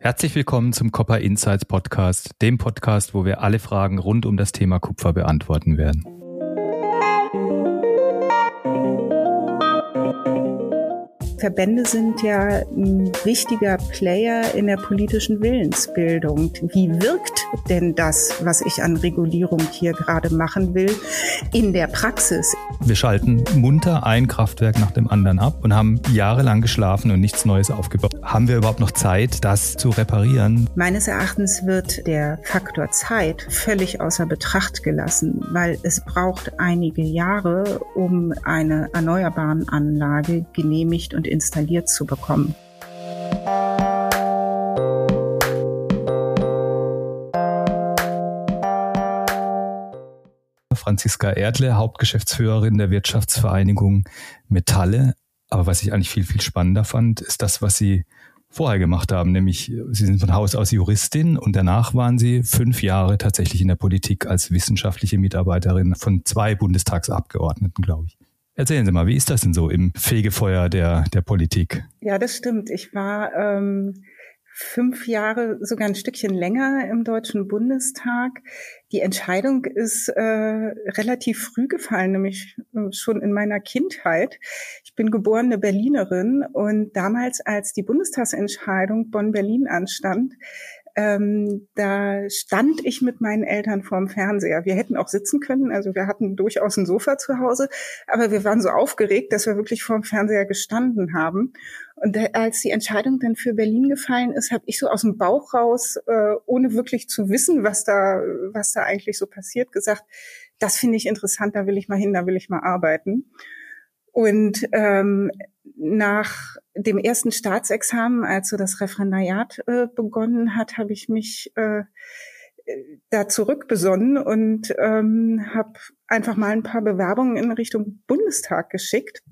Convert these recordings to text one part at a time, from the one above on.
Herzlich willkommen zum Copper Insights Podcast, dem Podcast, wo wir alle Fragen rund um das Thema Kupfer beantworten werden. Verbände sind ja ein wichtiger Player in der politischen Willensbildung. Wie wirkt denn das, was ich an Regulierung hier gerade machen will, in der Praxis? Wir schalten munter ein Kraftwerk nach dem anderen ab und haben jahrelang geschlafen und nichts Neues aufgebaut. Haben wir überhaupt noch Zeit, das zu reparieren? Meines Erachtens wird der Faktor Zeit völlig außer Betracht gelassen, weil es braucht einige Jahre, um eine erneuerbaren Anlage genehmigt und installiert zu bekommen. Franziska Erdle, Hauptgeschäftsführerin der Wirtschaftsvereinigung Metalle. Aber was ich eigentlich viel, viel spannender fand, ist das, was Sie vorher gemacht haben, nämlich Sie sind von Haus aus Juristin und danach waren Sie fünf Jahre tatsächlich in der Politik als wissenschaftliche Mitarbeiterin von zwei Bundestagsabgeordneten, glaube ich. Erzählen Sie mal, wie ist das denn so im Fegefeuer der, der Politik? Ja, das stimmt. Ich war ähm, fünf Jahre, sogar ein Stückchen länger im Deutschen Bundestag. Die Entscheidung ist äh, relativ früh gefallen, nämlich äh, schon in meiner Kindheit. Ich bin geborene Berlinerin und damals, als die Bundestagsentscheidung Bonn-Berlin anstand, ähm, da stand ich mit meinen Eltern vorm Fernseher. Wir hätten auch sitzen können, also wir hatten durchaus ein Sofa zu Hause, aber wir waren so aufgeregt, dass wir wirklich vorm Fernseher gestanden haben. Und als die Entscheidung dann für Berlin gefallen ist, habe ich so aus dem Bauch raus, äh, ohne wirklich zu wissen, was da, was da eigentlich so passiert, gesagt, das finde ich interessant, da will ich mal hin, da will ich mal arbeiten. Und ähm, nach dem ersten Staatsexamen, als so das Referendariat äh, begonnen hat, habe ich mich äh, da zurückbesonnen und ähm, habe einfach mal ein paar Bewerbungen in Richtung Bundestag geschickt.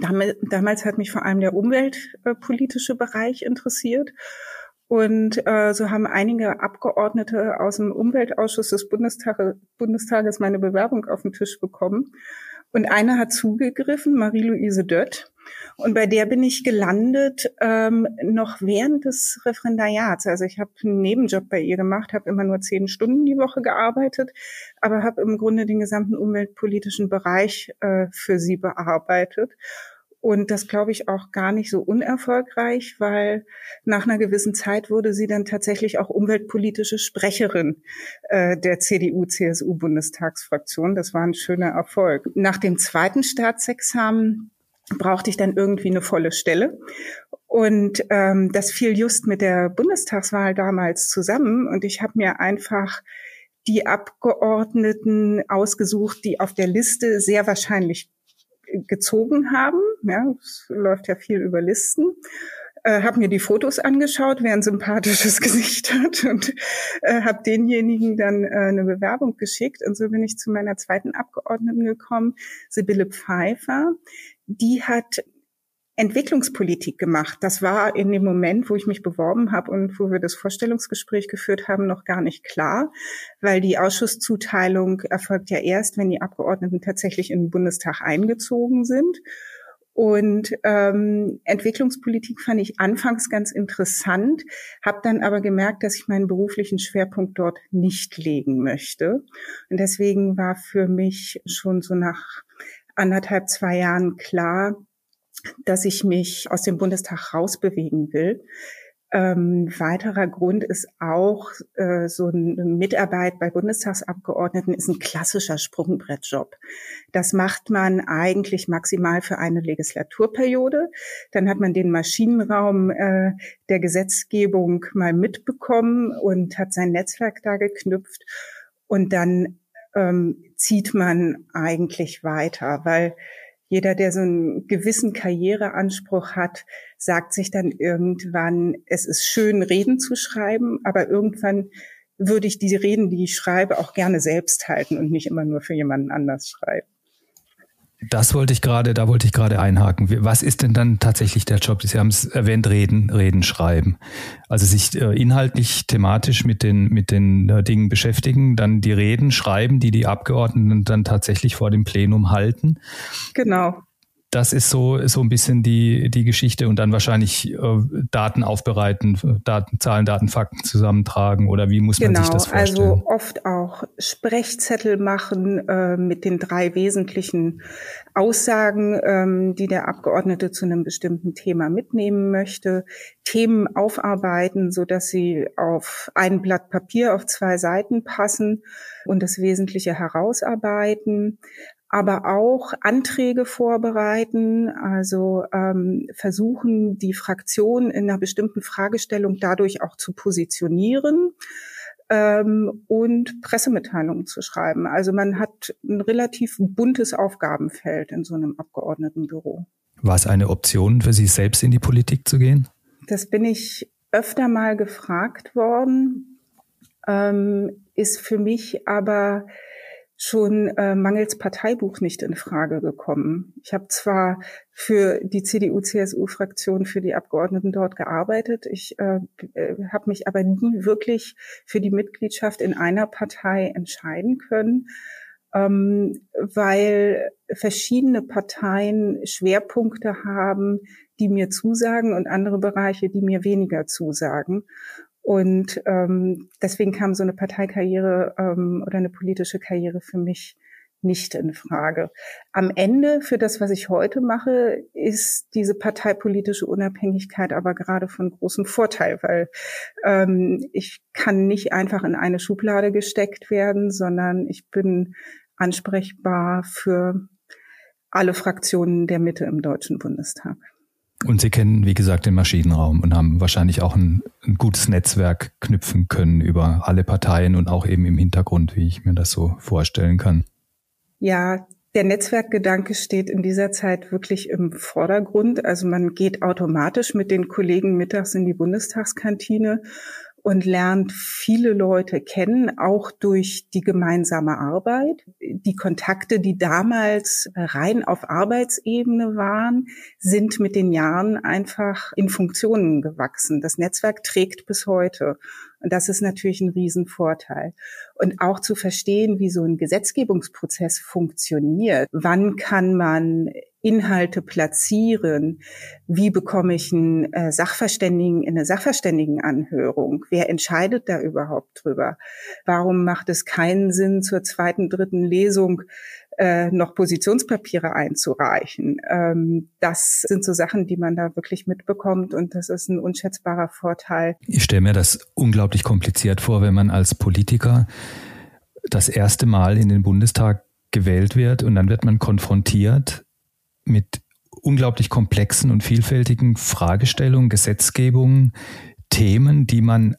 Damals, hat mich vor allem der umweltpolitische Bereich interessiert. Und äh, so haben einige Abgeordnete aus dem Umweltausschuss des Bundestage, Bundestages meine Bewerbung auf den Tisch bekommen. Und eine hat zugegriffen, Marie-Louise Dött. Und bei der bin ich gelandet ähm, noch während des Referendariats. Also ich habe einen Nebenjob bei ihr gemacht, habe immer nur zehn Stunden die Woche gearbeitet, aber habe im Grunde den gesamten umweltpolitischen Bereich äh, für sie bearbeitet. Und das glaube ich auch gar nicht so unerfolgreich, weil nach einer gewissen Zeit wurde sie dann tatsächlich auch umweltpolitische Sprecherin äh, der CDU-CSU-Bundestagsfraktion. Das war ein schöner Erfolg. Nach dem zweiten Staatsexamen brauchte ich dann irgendwie eine volle Stelle. Und ähm, das fiel just mit der Bundestagswahl damals zusammen. Und ich habe mir einfach die Abgeordneten ausgesucht, die auf der Liste sehr wahrscheinlich gezogen haben. Ja, es läuft ja viel über Listen. Äh, habe mir die Fotos angeschaut, wer ein sympathisches Gesicht hat und äh, habe denjenigen dann äh, eine Bewerbung geschickt. Und so bin ich zu meiner zweiten Abgeordneten gekommen, Sibylle Pfeiffer. Die hat Entwicklungspolitik gemacht. Das war in dem Moment, wo ich mich beworben habe und wo wir das Vorstellungsgespräch geführt haben, noch gar nicht klar, weil die Ausschusszuteilung erfolgt ja erst, wenn die Abgeordneten tatsächlich in den Bundestag eingezogen sind. Und ähm, Entwicklungspolitik fand ich anfangs ganz interessant, habe dann aber gemerkt, dass ich meinen beruflichen Schwerpunkt dort nicht legen möchte. Und deswegen war für mich schon so nach anderthalb, zwei Jahren klar, dass ich mich aus dem Bundestag rausbewegen will. Ähm, weiterer Grund ist auch, äh, so eine Mitarbeit bei Bundestagsabgeordneten ist ein klassischer Sprungbrettjob. Das macht man eigentlich maximal für eine Legislaturperiode. Dann hat man den Maschinenraum äh, der Gesetzgebung mal mitbekommen und hat sein Netzwerk da geknüpft. Und dann ähm, zieht man eigentlich weiter, weil jeder, der so einen gewissen Karriereanspruch hat, sagt sich dann irgendwann, es ist schön, Reden zu schreiben, aber irgendwann würde ich diese Reden, die ich schreibe, auch gerne selbst halten und nicht immer nur für jemanden anders schreiben. Das wollte ich gerade, da wollte ich gerade einhaken. Was ist denn dann tatsächlich der Job? Sie haben es erwähnt, reden, reden, schreiben. Also sich äh, inhaltlich, thematisch mit den, mit den äh, Dingen beschäftigen, dann die Reden schreiben, die die Abgeordneten dann tatsächlich vor dem Plenum halten. Genau. Das ist so, so ein bisschen die, die Geschichte und dann wahrscheinlich äh, Daten aufbereiten, Daten, Zahlen, Daten, Fakten zusammentragen oder wie muss man genau, sich das also vorstellen? Also oft auch Sprechzettel machen äh, mit den drei wesentlichen Aussagen, ähm, die der Abgeordnete zu einem bestimmten Thema mitnehmen möchte, Themen aufarbeiten, so dass sie auf ein Blatt Papier auf zwei Seiten passen und das Wesentliche herausarbeiten aber auch Anträge vorbereiten, also ähm, versuchen, die Fraktion in einer bestimmten Fragestellung dadurch auch zu positionieren ähm, und Pressemitteilungen zu schreiben. Also man hat ein relativ buntes Aufgabenfeld in so einem Abgeordnetenbüro. War es eine Option für Sie selbst in die Politik zu gehen? Das bin ich öfter mal gefragt worden, ähm, ist für mich aber schon äh, mangels Parteibuch nicht in Frage gekommen. Ich habe zwar für die CDU-CSU-Fraktion, für die Abgeordneten dort gearbeitet, ich äh, äh, habe mich aber nie wirklich für die Mitgliedschaft in einer Partei entscheiden können, ähm, weil verschiedene Parteien Schwerpunkte haben, die mir zusagen und andere Bereiche, die mir weniger zusagen. Und ähm, deswegen kam so eine Parteikarriere ähm, oder eine politische Karriere für mich nicht in Frage. Am Ende für das, was ich heute mache, ist diese parteipolitische Unabhängigkeit aber gerade von großem Vorteil, weil ähm, ich kann nicht einfach in eine Schublade gesteckt werden, sondern ich bin ansprechbar für alle Fraktionen der Mitte im Deutschen Bundestag. Und Sie kennen, wie gesagt, den Maschinenraum und haben wahrscheinlich auch ein, ein, gutes Netzwerk knüpfen können über alle Parteien und auch eben im Hintergrund, wie ich mir das so vorstellen kann. Ja, der Netzwerkgedanke steht in dieser Zeit wirklich im Vordergrund. Also man geht automatisch mit den Kollegen mittags in die Bundestagskantine und lernt viele Leute kennen, auch durch die gemeinsame Arbeit. Die Kontakte, die damals rein auf Arbeitsebene waren, sind mit den Jahren einfach in Funktionen gewachsen. Das Netzwerk trägt bis heute. Und das ist natürlich ein Riesenvorteil. Und auch zu verstehen, wie so ein Gesetzgebungsprozess funktioniert. Wann kann man Inhalte platzieren? Wie bekomme ich einen äh, Sachverständigen in eine Sachverständigenanhörung? Wer entscheidet da überhaupt drüber? Warum macht es keinen Sinn, zur zweiten, dritten Lesung äh, noch Positionspapiere einzureichen. Ähm, das sind so Sachen, die man da wirklich mitbekommt und das ist ein unschätzbarer Vorteil. Ich stelle mir das unglaublich kompliziert vor, wenn man als Politiker das erste Mal in den Bundestag gewählt wird und dann wird man konfrontiert mit unglaublich komplexen und vielfältigen Fragestellungen, Gesetzgebungen, Themen, die man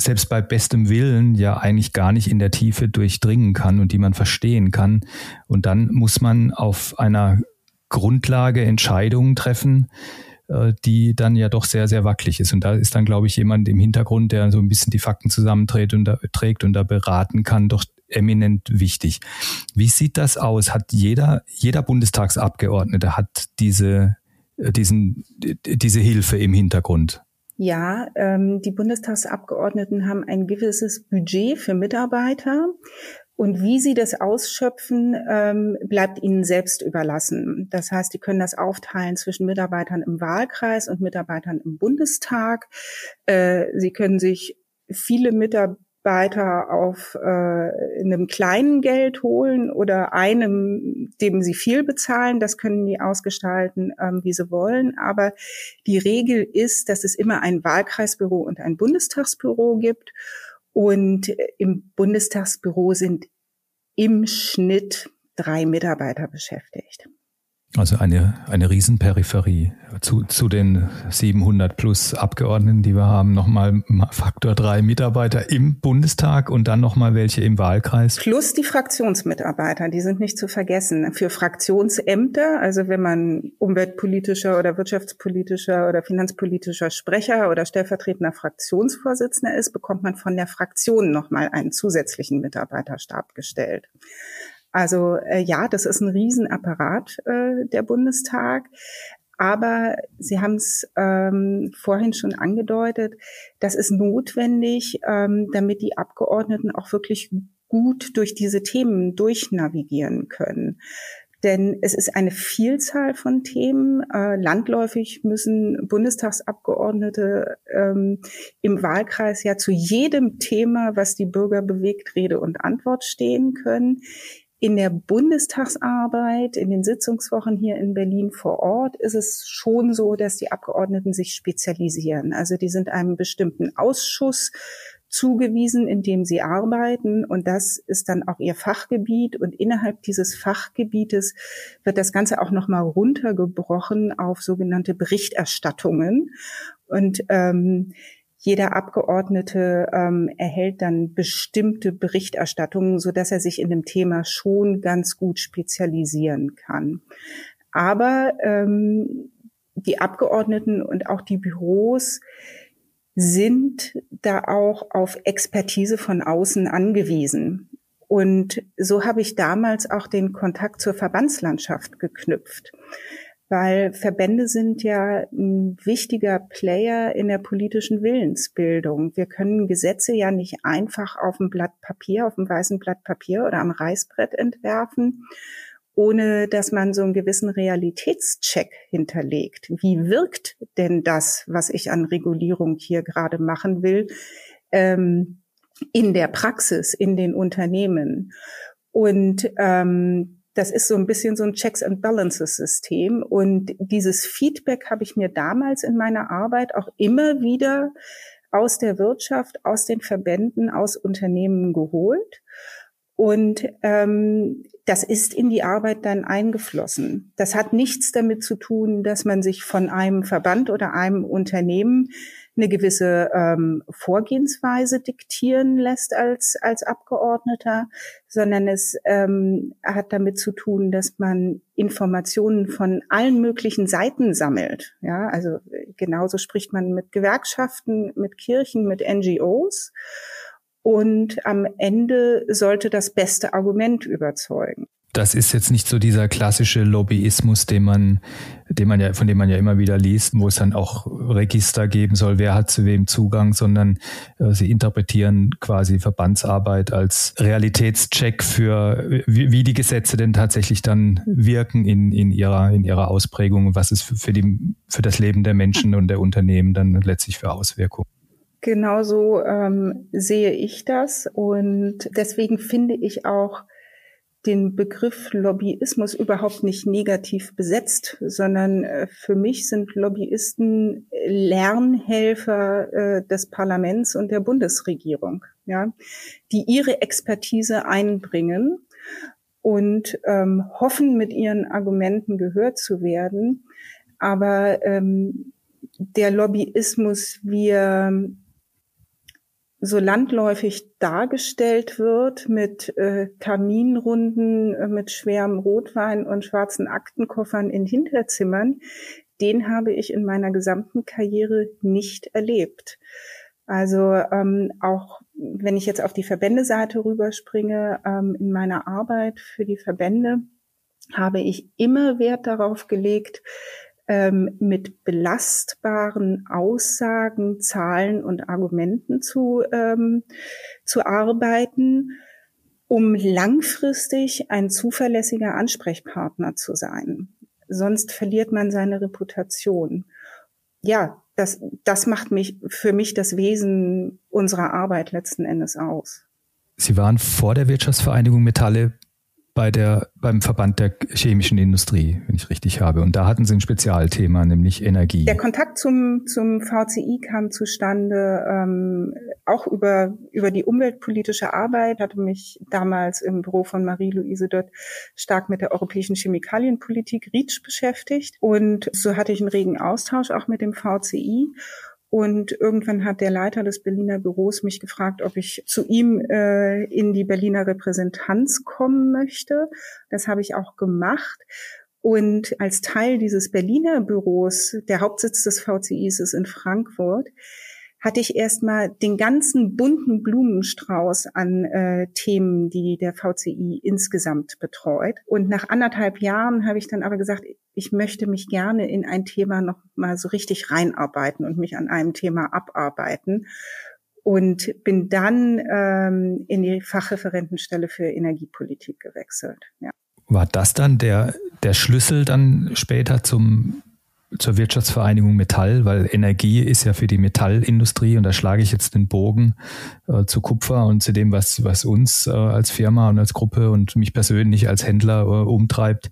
selbst bei bestem Willen ja eigentlich gar nicht in der Tiefe durchdringen kann und die man verstehen kann. Und dann muss man auf einer Grundlage Entscheidungen treffen, die dann ja doch sehr, sehr wackelig ist. Und da ist dann, glaube ich, jemand im Hintergrund, der so ein bisschen die Fakten zusammenträgt und da, trägt und da beraten kann, doch eminent wichtig. Wie sieht das aus? Hat jeder, jeder Bundestagsabgeordnete hat diese, äh, diesen, diese Hilfe im Hintergrund? Ja, ähm, die Bundestagsabgeordneten haben ein gewisses Budget für Mitarbeiter. Und wie sie das ausschöpfen, ähm, bleibt ihnen selbst überlassen. Das heißt, die können das aufteilen zwischen Mitarbeitern im Wahlkreis und Mitarbeitern im Bundestag. Äh, sie können sich viele Mitarbeiter auf äh, einem kleinen Geld holen oder einem, dem sie viel bezahlen. Das können die ausgestalten, ähm, wie sie wollen. Aber die Regel ist, dass es immer ein Wahlkreisbüro und ein Bundestagsbüro gibt. Und im Bundestagsbüro sind im Schnitt drei Mitarbeiter beschäftigt. Also eine, eine Riesenperipherie. Zu, zu den 700 plus Abgeordneten, die wir haben, nochmal Faktor drei Mitarbeiter im Bundestag und dann nochmal welche im Wahlkreis. Plus die Fraktionsmitarbeiter, die sind nicht zu vergessen. Für Fraktionsämter, also wenn man umweltpolitischer oder wirtschaftspolitischer oder finanzpolitischer Sprecher oder stellvertretender Fraktionsvorsitzender ist, bekommt man von der Fraktion nochmal einen zusätzlichen Mitarbeiterstab gestellt. Also äh, ja, das ist ein Riesenapparat, äh, der Bundestag. Aber Sie haben es ähm, vorhin schon angedeutet, das ist notwendig, ähm, damit die Abgeordneten auch wirklich gut durch diese Themen durchnavigieren können. Denn es ist eine Vielzahl von Themen. Äh, landläufig müssen Bundestagsabgeordnete ähm, im Wahlkreis ja zu jedem Thema, was die Bürger bewegt, Rede und Antwort stehen können. In der Bundestagsarbeit, in den Sitzungswochen hier in Berlin vor Ort ist es schon so, dass die Abgeordneten sich spezialisieren. Also die sind einem bestimmten Ausschuss zugewiesen, in dem sie arbeiten. Und das ist dann auch ihr Fachgebiet. Und innerhalb dieses Fachgebietes wird das Ganze auch nochmal runtergebrochen auf sogenannte Berichterstattungen. Und ähm, jeder Abgeordnete ähm, erhält dann bestimmte Berichterstattungen, so dass er sich in dem Thema schon ganz gut spezialisieren kann. Aber ähm, die Abgeordneten und auch die Büros sind da auch auf Expertise von außen angewiesen. Und so habe ich damals auch den Kontakt zur Verbandslandschaft geknüpft, weil Verbände sind ja ein wichtiger Player in der politischen Willensbildung. Wir können Gesetze ja nicht einfach auf dem Blatt Papier, auf dem weißen Blatt Papier oder am Reißbrett entwerfen, ohne dass man so einen gewissen Realitätscheck hinterlegt. Wie wirkt denn das, was ich an Regulierung hier gerade machen will, ähm, in der Praxis, in den Unternehmen? Und ähm, das ist so ein bisschen so ein Checks and Balances System. Und dieses Feedback habe ich mir damals in meiner Arbeit auch immer wieder aus der Wirtschaft, aus den Verbänden, aus Unternehmen geholt. Und ähm, das ist in die Arbeit dann eingeflossen. Das hat nichts damit zu tun, dass man sich von einem Verband oder einem Unternehmen eine gewisse ähm, Vorgehensweise diktieren lässt als, als Abgeordneter, sondern es ähm, hat damit zu tun, dass man Informationen von allen möglichen Seiten sammelt. Ja, also genauso spricht man mit Gewerkschaften, mit Kirchen, mit NGOs. Und am Ende sollte das beste Argument überzeugen. Das ist jetzt nicht so dieser klassische Lobbyismus, den man, den man ja, von dem man ja immer wieder liest, wo es dann auch Register geben soll, wer hat zu wem Zugang, sondern äh, sie interpretieren quasi Verbandsarbeit als Realitätscheck für, wie, wie, die Gesetze denn tatsächlich dann wirken in, in ihrer, in ihrer Ausprägung, was es für, für die, für das Leben der Menschen und der Unternehmen dann letztlich für Auswirkungen. Genauso ähm, sehe ich das und deswegen finde ich auch den Begriff Lobbyismus überhaupt nicht negativ besetzt, sondern äh, für mich sind Lobbyisten Lernhelfer äh, des Parlaments und der Bundesregierung, ja, die ihre Expertise einbringen und ähm, hoffen, mit ihren Argumenten gehört zu werden. Aber ähm, der Lobbyismus, wie er so landläufig dargestellt wird mit äh, Kaminrunden, äh, mit schwerem Rotwein und schwarzen Aktenkoffern in Hinterzimmern, den habe ich in meiner gesamten Karriere nicht erlebt. Also ähm, auch wenn ich jetzt auf die Verbändeseite rüberspringe, ähm, in meiner Arbeit für die Verbände habe ich immer Wert darauf gelegt, ähm, mit belastbaren Aussagen, Zahlen und Argumenten zu, ähm, zu arbeiten, um langfristig ein zuverlässiger Ansprechpartner zu sein. Sonst verliert man seine Reputation. Ja, das, das macht mich für mich das Wesen unserer Arbeit letzten Endes aus. Sie waren vor der Wirtschaftsvereinigung Metalle bei der, beim Verband der chemischen Industrie, wenn ich richtig habe. Und da hatten Sie ein Spezialthema, nämlich Energie. Der Kontakt zum, zum VCI kam zustande ähm, auch über, über die umweltpolitische Arbeit, hatte mich damals im Büro von Marie-Louise dort stark mit der europäischen Chemikalienpolitik REACH beschäftigt. Und so hatte ich einen regen Austausch auch mit dem VCI. Und irgendwann hat der Leiter des Berliner Büros mich gefragt, ob ich zu ihm äh, in die Berliner Repräsentanz kommen möchte. Das habe ich auch gemacht. Und als Teil dieses Berliner Büros, der Hauptsitz des VCIs ist in Frankfurt, hatte ich erstmal den ganzen bunten Blumenstrauß an äh, Themen, die der VCI insgesamt betreut. Und nach anderthalb Jahren habe ich dann aber gesagt, ich möchte mich gerne in ein Thema noch mal so richtig reinarbeiten und mich an einem Thema abarbeiten und bin dann ähm, in die Fachreferentenstelle für Energiepolitik gewechselt. Ja. War das dann der, der Schlüssel dann später zum zur Wirtschaftsvereinigung Metall, weil Energie ist ja für die Metallindustrie und da schlage ich jetzt den Bogen äh, zu Kupfer und zu dem, was, was uns äh, als Firma und als Gruppe und mich persönlich als Händler äh, umtreibt.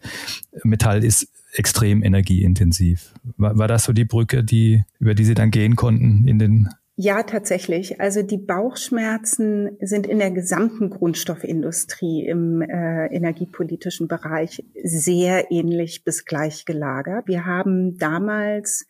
Metall ist extrem energieintensiv. War, war das so die Brücke, die, über die Sie dann gehen konnten in den ja, tatsächlich. Also die Bauchschmerzen sind in der gesamten Grundstoffindustrie im äh, energiepolitischen Bereich sehr ähnlich bis gleich gelagert. Wir haben damals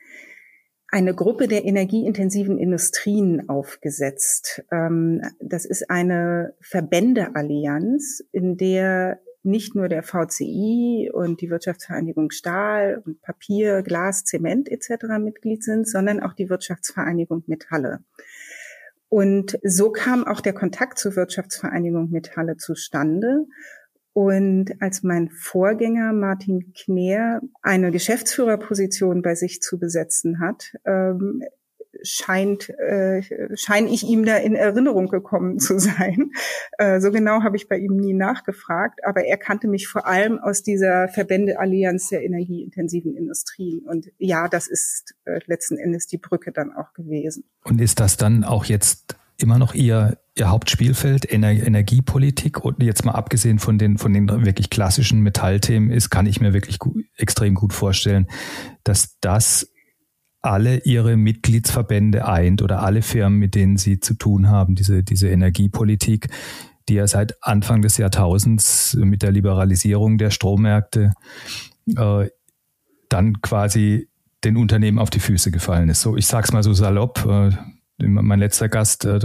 eine Gruppe der energieintensiven Industrien aufgesetzt. Ähm, das ist eine Verbändeallianz, in der nicht nur der VCI und die Wirtschaftsvereinigung Stahl und Papier, Glas, Zement etc. Mitglied sind, sondern auch die Wirtschaftsvereinigung Metalle. Und so kam auch der Kontakt zur Wirtschaftsvereinigung Metalle zustande. Und als mein Vorgänger Martin Kner eine Geschäftsführerposition bei sich zu besetzen hat, ähm, scheint, äh, scheine ich ihm da in Erinnerung gekommen zu sein. Äh, so genau habe ich bei ihm nie nachgefragt, aber er kannte mich vor allem aus dieser Verbändeallianz der energieintensiven Industrien. Und ja, das ist äh, letzten Endes die Brücke dann auch gewesen. Und ist das dann auch jetzt immer noch Ihr, Ihr Hauptspielfeld, Ener Energiepolitik? Und jetzt mal abgesehen von den, von den wirklich klassischen Metallthemen ist, kann ich mir wirklich gut, extrem gut vorstellen, dass das alle ihre Mitgliedsverbände eint oder alle Firmen, mit denen sie zu tun haben, diese, diese Energiepolitik, die ja seit Anfang des Jahrtausends mit der Liberalisierung der Strommärkte äh, dann quasi den Unternehmen auf die Füße gefallen ist. So, ich sag's mal so salopp. Äh, mein letzter Gast, äh,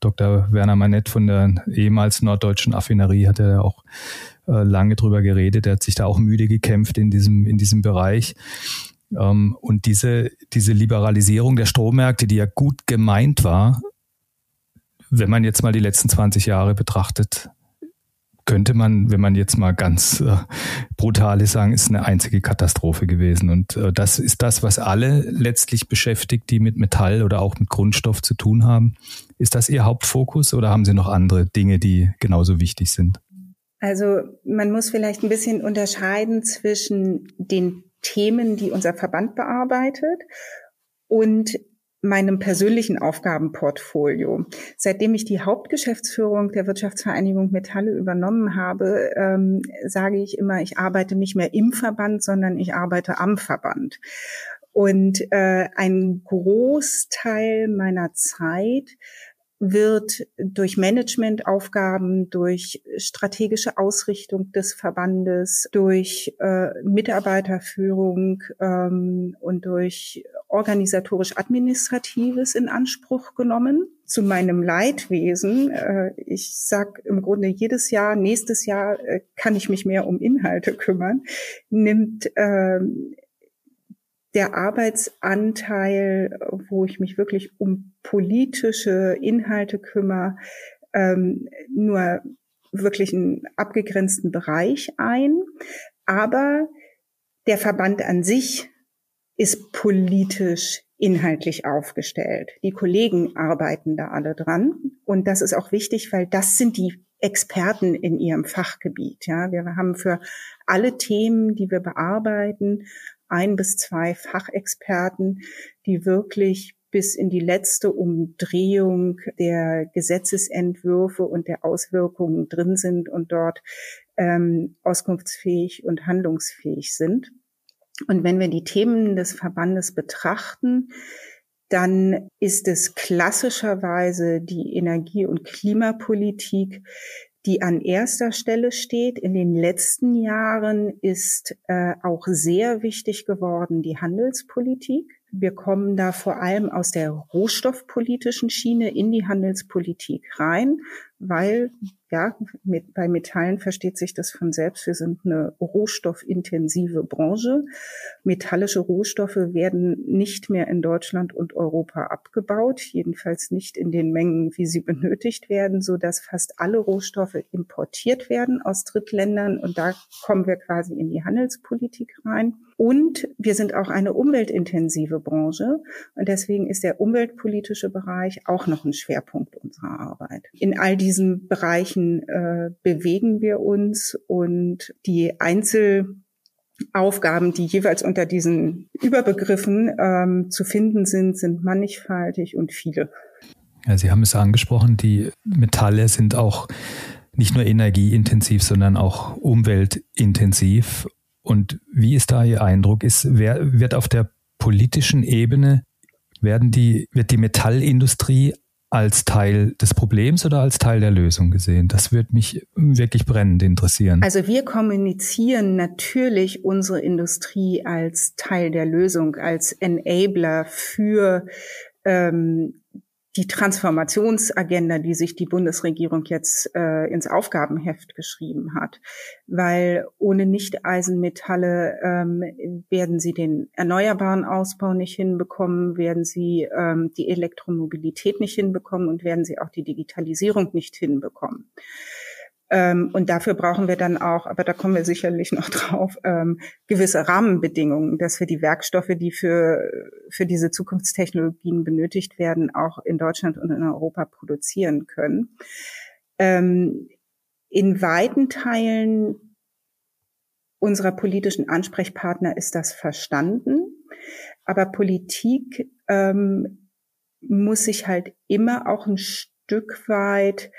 Dr. Werner Manett von der ehemals norddeutschen Affinerie, hat ja auch äh, lange drüber geredet. Er hat sich da auch müde gekämpft in diesem, in diesem Bereich. Ähm, und diese, diese Liberalisierung der Strommärkte, die ja gut gemeint war, wenn man jetzt mal die letzten 20 Jahre betrachtet, könnte man, wenn man jetzt mal ganz äh, brutal ist, sagen, ist eine einzige Katastrophe gewesen. Und äh, das ist das, was alle letztlich beschäftigt, die mit Metall oder auch mit Grundstoff zu tun haben. Ist das Ihr Hauptfokus oder haben Sie noch andere Dinge, die genauso wichtig sind? Also man muss vielleicht ein bisschen unterscheiden zwischen den Themen, die unser Verband bearbeitet und meinem persönlichen Aufgabenportfolio. Seitdem ich die Hauptgeschäftsführung der Wirtschaftsvereinigung Metalle übernommen habe, ähm, sage ich immer, ich arbeite nicht mehr im Verband, sondern ich arbeite am Verband. Und äh, ein Großteil meiner Zeit wird durch Managementaufgaben, durch strategische Ausrichtung des Verbandes, durch äh, Mitarbeiterführung ähm, und durch organisatorisch-administratives in Anspruch genommen. Zu meinem Leidwesen, äh, ich sag im Grunde jedes Jahr, nächstes Jahr äh, kann ich mich mehr um Inhalte kümmern, nimmt äh, der Arbeitsanteil, wo ich mich wirklich um politische Inhalte kümmere, ähm, nur wirklich einen abgegrenzten Bereich ein. Aber der Verband an sich ist politisch inhaltlich aufgestellt. Die Kollegen arbeiten da alle dran. Und das ist auch wichtig, weil das sind die Experten in ihrem Fachgebiet. Ja, wir haben für alle Themen, die wir bearbeiten, ein bis zwei Fachexperten, die wirklich bis in die letzte Umdrehung der Gesetzesentwürfe und der Auswirkungen drin sind und dort ähm, auskunftsfähig und handlungsfähig sind. Und wenn wir die Themen des Verbandes betrachten, dann ist es klassischerweise die Energie- und Klimapolitik, die an erster Stelle steht. In den letzten Jahren ist äh, auch sehr wichtig geworden die Handelspolitik. Wir kommen da vor allem aus der rohstoffpolitischen Schiene in die Handelspolitik rein, weil ja, mit, bei Metallen versteht sich das von selbst. Wir sind eine rohstoffintensive Branche. Metallische Rohstoffe werden nicht mehr in Deutschland und Europa abgebaut, jedenfalls nicht in den Mengen, wie sie benötigt werden, so dass fast alle Rohstoffe importiert werden aus Drittländern. Und da kommen wir quasi in die Handelspolitik rein. Und wir sind auch eine umweltintensive Branche. Und deswegen ist der umweltpolitische Bereich auch noch ein Schwerpunkt unserer Arbeit. In all diesen Bereichen äh, bewegen wir uns und die Einzelaufgaben, die jeweils unter diesen Überbegriffen ähm, zu finden sind, sind mannigfaltig und viele. Ja, Sie haben es angesprochen, die Metalle sind auch nicht nur energieintensiv, sondern auch umweltintensiv. Und wie ist da Ihr Eindruck? Ist, wer, wird auf der politischen Ebene, werden die, wird die Metallindustrie als Teil des Problems oder als Teil der Lösung gesehen? Das würde mich wirklich brennend interessieren. Also wir kommunizieren natürlich unsere Industrie als Teil der Lösung, als Enabler für ähm, die Transformationsagenda, die sich die Bundesregierung jetzt äh, ins Aufgabenheft geschrieben hat. Weil ohne Nicht-Eisenmetalle ähm, werden sie den erneuerbaren Ausbau nicht hinbekommen, werden sie ähm, die Elektromobilität nicht hinbekommen und werden sie auch die Digitalisierung nicht hinbekommen. Ähm, und dafür brauchen wir dann auch, aber da kommen wir sicherlich noch drauf, ähm, gewisse Rahmenbedingungen, dass wir die Werkstoffe, die für, für diese Zukunftstechnologien benötigt werden, auch in Deutschland und in Europa produzieren können. Ähm, in weiten Teilen unserer politischen Ansprechpartner ist das verstanden, aber Politik ähm, muss sich halt immer auch ein Stück weit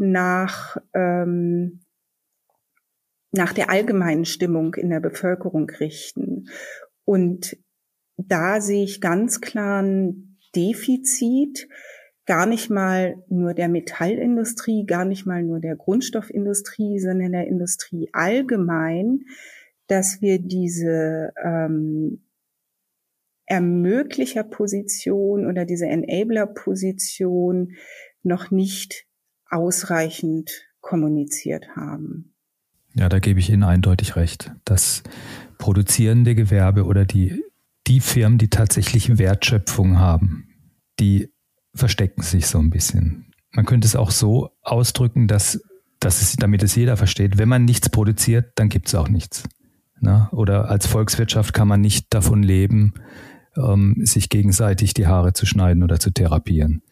nach, ähm, nach der allgemeinen Stimmung in der Bevölkerung richten. Und da sehe ich ganz klar ein Defizit, gar nicht mal nur der Metallindustrie, gar nicht mal nur der Grundstoffindustrie, sondern der Industrie allgemein, dass wir diese ähm, Ermöglicherposition oder diese Enabler-Position noch nicht ausreichend kommuniziert haben. Ja, da gebe ich Ihnen eindeutig recht. Das produzierende Gewerbe oder die, die Firmen, die tatsächlich Wertschöpfung haben, die verstecken sich so ein bisschen. Man könnte es auch so ausdrücken, dass, dass es, damit es jeder versteht, wenn man nichts produziert, dann gibt es auch nichts. Na? Oder als Volkswirtschaft kann man nicht davon leben, ähm, sich gegenseitig die Haare zu schneiden oder zu therapieren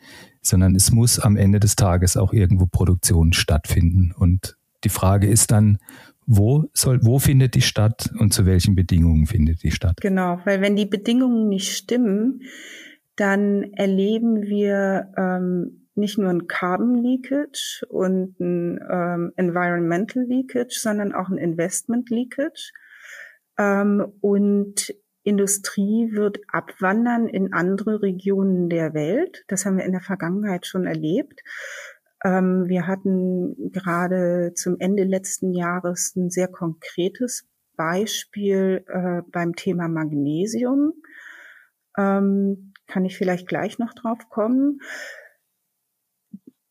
sondern es muss am Ende des Tages auch irgendwo Produktion stattfinden. Und die Frage ist dann, wo soll, wo findet die statt und zu welchen Bedingungen findet die statt? Genau, weil wenn die Bedingungen nicht stimmen, dann erleben wir ähm, nicht nur ein Carbon Leakage und ein ähm, Environmental Leakage, sondern auch ein Investment Leakage. Ähm, und Industrie wird abwandern in andere Regionen der Welt. Das haben wir in der Vergangenheit schon erlebt. Ähm, wir hatten gerade zum Ende letzten Jahres ein sehr konkretes Beispiel äh, beim Thema Magnesium. Ähm, kann ich vielleicht gleich noch drauf kommen.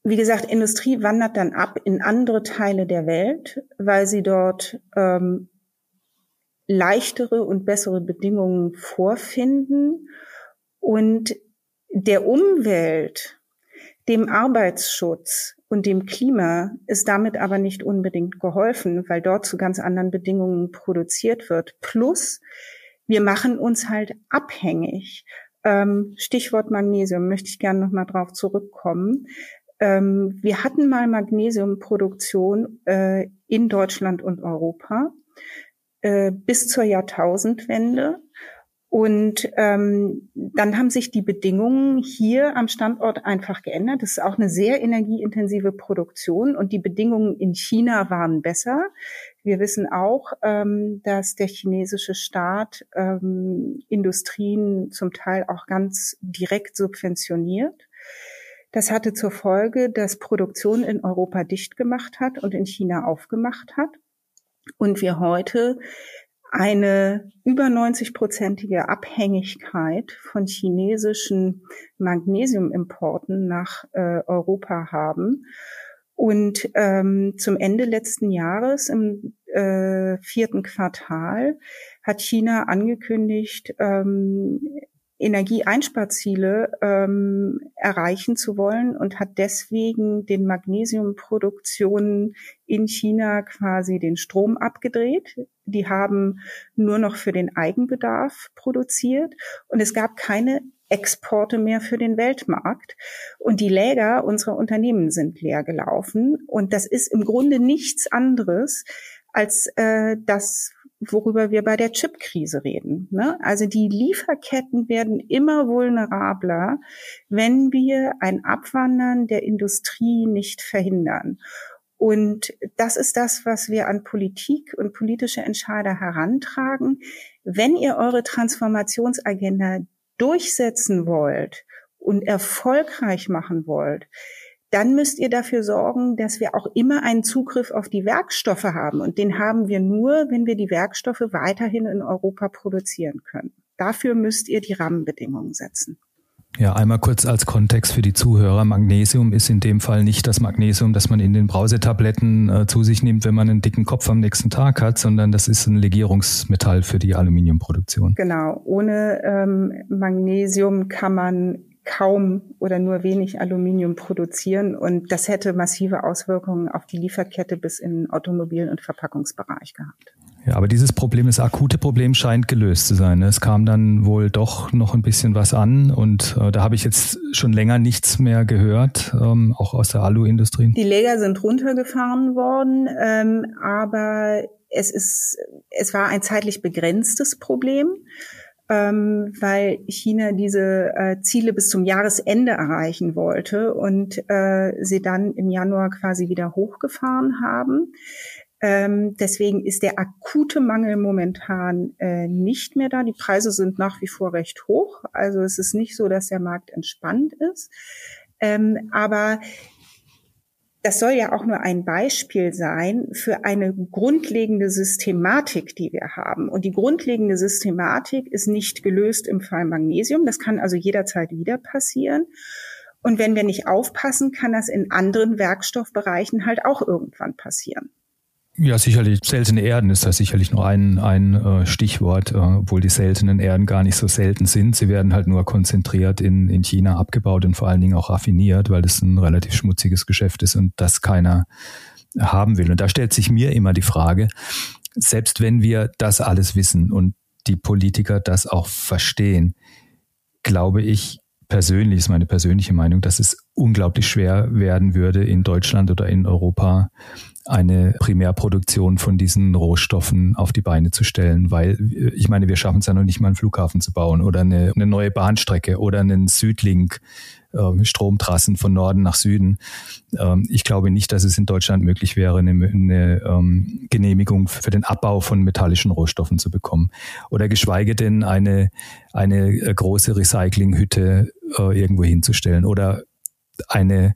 Wie gesagt, Industrie wandert dann ab in andere Teile der Welt, weil sie dort ähm, leichtere und bessere Bedingungen vorfinden und der Umwelt, dem Arbeitsschutz und dem Klima ist damit aber nicht unbedingt geholfen, weil dort zu ganz anderen Bedingungen produziert wird. Plus, wir machen uns halt abhängig. Ähm, Stichwort Magnesium möchte ich gerne nochmal drauf zurückkommen. Ähm, wir hatten mal Magnesiumproduktion äh, in Deutschland und Europa. Äh, bis zur Jahrtausendwende. Und ähm, dann haben sich die Bedingungen hier am Standort einfach geändert. Das ist auch eine sehr energieintensive Produktion und die Bedingungen in China waren besser. Wir wissen auch, ähm, dass der chinesische Staat ähm, Industrien zum Teil auch ganz direkt subventioniert. Das hatte zur Folge, dass Produktion in Europa dicht gemacht hat und in China aufgemacht hat und wir heute eine über 90-prozentige Abhängigkeit von chinesischen Magnesiumimporten nach äh, Europa haben. Und ähm, zum Ende letzten Jahres, im äh, vierten Quartal, hat China angekündigt, ähm, Energieeinsparziele ähm, erreichen zu wollen und hat deswegen den Magnesiumproduktionen in China quasi den Strom abgedreht. Die haben nur noch für den Eigenbedarf produziert und es gab keine Exporte mehr für den Weltmarkt. Und die Läger unserer Unternehmen sind leer gelaufen. Und das ist im Grunde nichts anderes als äh, das, worüber wir bei der Chip-Krise reden. Ne? Also die Lieferketten werden immer vulnerabler, wenn wir ein Abwandern der Industrie nicht verhindern. Und das ist das, was wir an Politik und politische Entscheider herantragen. Wenn ihr eure Transformationsagenda durchsetzen wollt und erfolgreich machen wollt, dann müsst ihr dafür sorgen, dass wir auch immer einen Zugriff auf die Werkstoffe haben. Und den haben wir nur, wenn wir die Werkstoffe weiterhin in Europa produzieren können. Dafür müsst ihr die Rahmenbedingungen setzen. Ja, einmal kurz als Kontext für die Zuhörer. Magnesium ist in dem Fall nicht das Magnesium, das man in den Brausetabletten äh, zu sich nimmt, wenn man einen dicken Kopf am nächsten Tag hat, sondern das ist ein Legierungsmetall für die Aluminiumproduktion. Genau. Ohne ähm, Magnesium kann man kaum oder nur wenig Aluminium produzieren und das hätte massive Auswirkungen auf die Lieferkette bis in den Automobil- und Verpackungsbereich gehabt. Ja, aber dieses Problem, das akute Problem scheint gelöst zu sein. Es kam dann wohl doch noch ein bisschen was an und äh, da habe ich jetzt schon länger nichts mehr gehört, ähm, auch aus der Alu-Industrie. Die Läger sind runtergefahren worden, ähm, aber es ist, es war ein zeitlich begrenztes Problem ähm, weil China diese äh, Ziele bis zum Jahresende erreichen wollte und äh, sie dann im Januar quasi wieder hochgefahren haben. Ähm, deswegen ist der akute Mangel momentan äh, nicht mehr da. Die Preise sind nach wie vor recht hoch. Also es ist nicht so, dass der Markt entspannt ist. Ähm, aber das soll ja auch nur ein Beispiel sein für eine grundlegende Systematik, die wir haben. Und die grundlegende Systematik ist nicht gelöst im Fall Magnesium. Das kann also jederzeit wieder passieren. Und wenn wir nicht aufpassen, kann das in anderen Werkstoffbereichen halt auch irgendwann passieren. Ja, sicherlich. Seltene Erden ist da sicherlich nur ein, ein äh, Stichwort, äh, obwohl die seltenen Erden gar nicht so selten sind. Sie werden halt nur konzentriert in, in China abgebaut und vor allen Dingen auch raffiniert, weil das ein relativ schmutziges Geschäft ist und das keiner haben will. Und da stellt sich mir immer die Frage, selbst wenn wir das alles wissen und die Politiker das auch verstehen, glaube ich, persönlich ist meine persönliche Meinung, dass es unglaublich schwer werden würde, in Deutschland oder in Europa eine Primärproduktion von diesen Rohstoffen auf die Beine zu stellen, weil ich meine, wir schaffen es ja noch nicht mal einen Flughafen zu bauen oder eine, eine neue Bahnstrecke oder einen Südlink, äh, Stromtrassen von Norden nach Süden. Ähm, ich glaube nicht, dass es in Deutschland möglich wäre, eine, ähm, Genehmigung für den Abbau von metallischen Rohstoffen zu bekommen oder geschweige denn eine, eine äh, große Recyclinghütte äh, irgendwo hinzustellen oder eine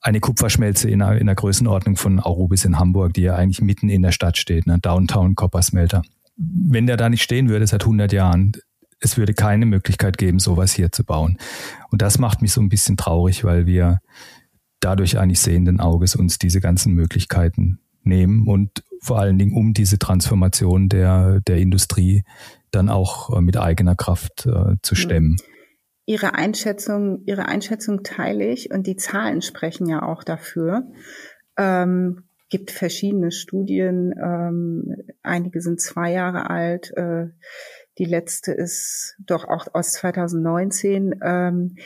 eine Kupferschmelze in einer, in einer Größenordnung von Aurubis in Hamburg, die ja eigentlich mitten in der Stadt steht, ne? Downtown Coppersmelter. Wenn der da nicht stehen würde seit 100 Jahren, es würde keine Möglichkeit geben, sowas hier zu bauen. Und das macht mich so ein bisschen traurig, weil wir dadurch eigentlich sehenden Auges uns diese ganzen Möglichkeiten nehmen und vor allen Dingen um diese Transformation der, der Industrie dann auch äh, mit eigener Kraft äh, zu stemmen. Ihre Einschätzung, Ihre Einschätzung teile ich und die Zahlen sprechen ja auch dafür. Ähm, gibt verschiedene Studien, ähm, einige sind zwei Jahre alt, äh, die letzte ist doch auch aus 2019. Ähm,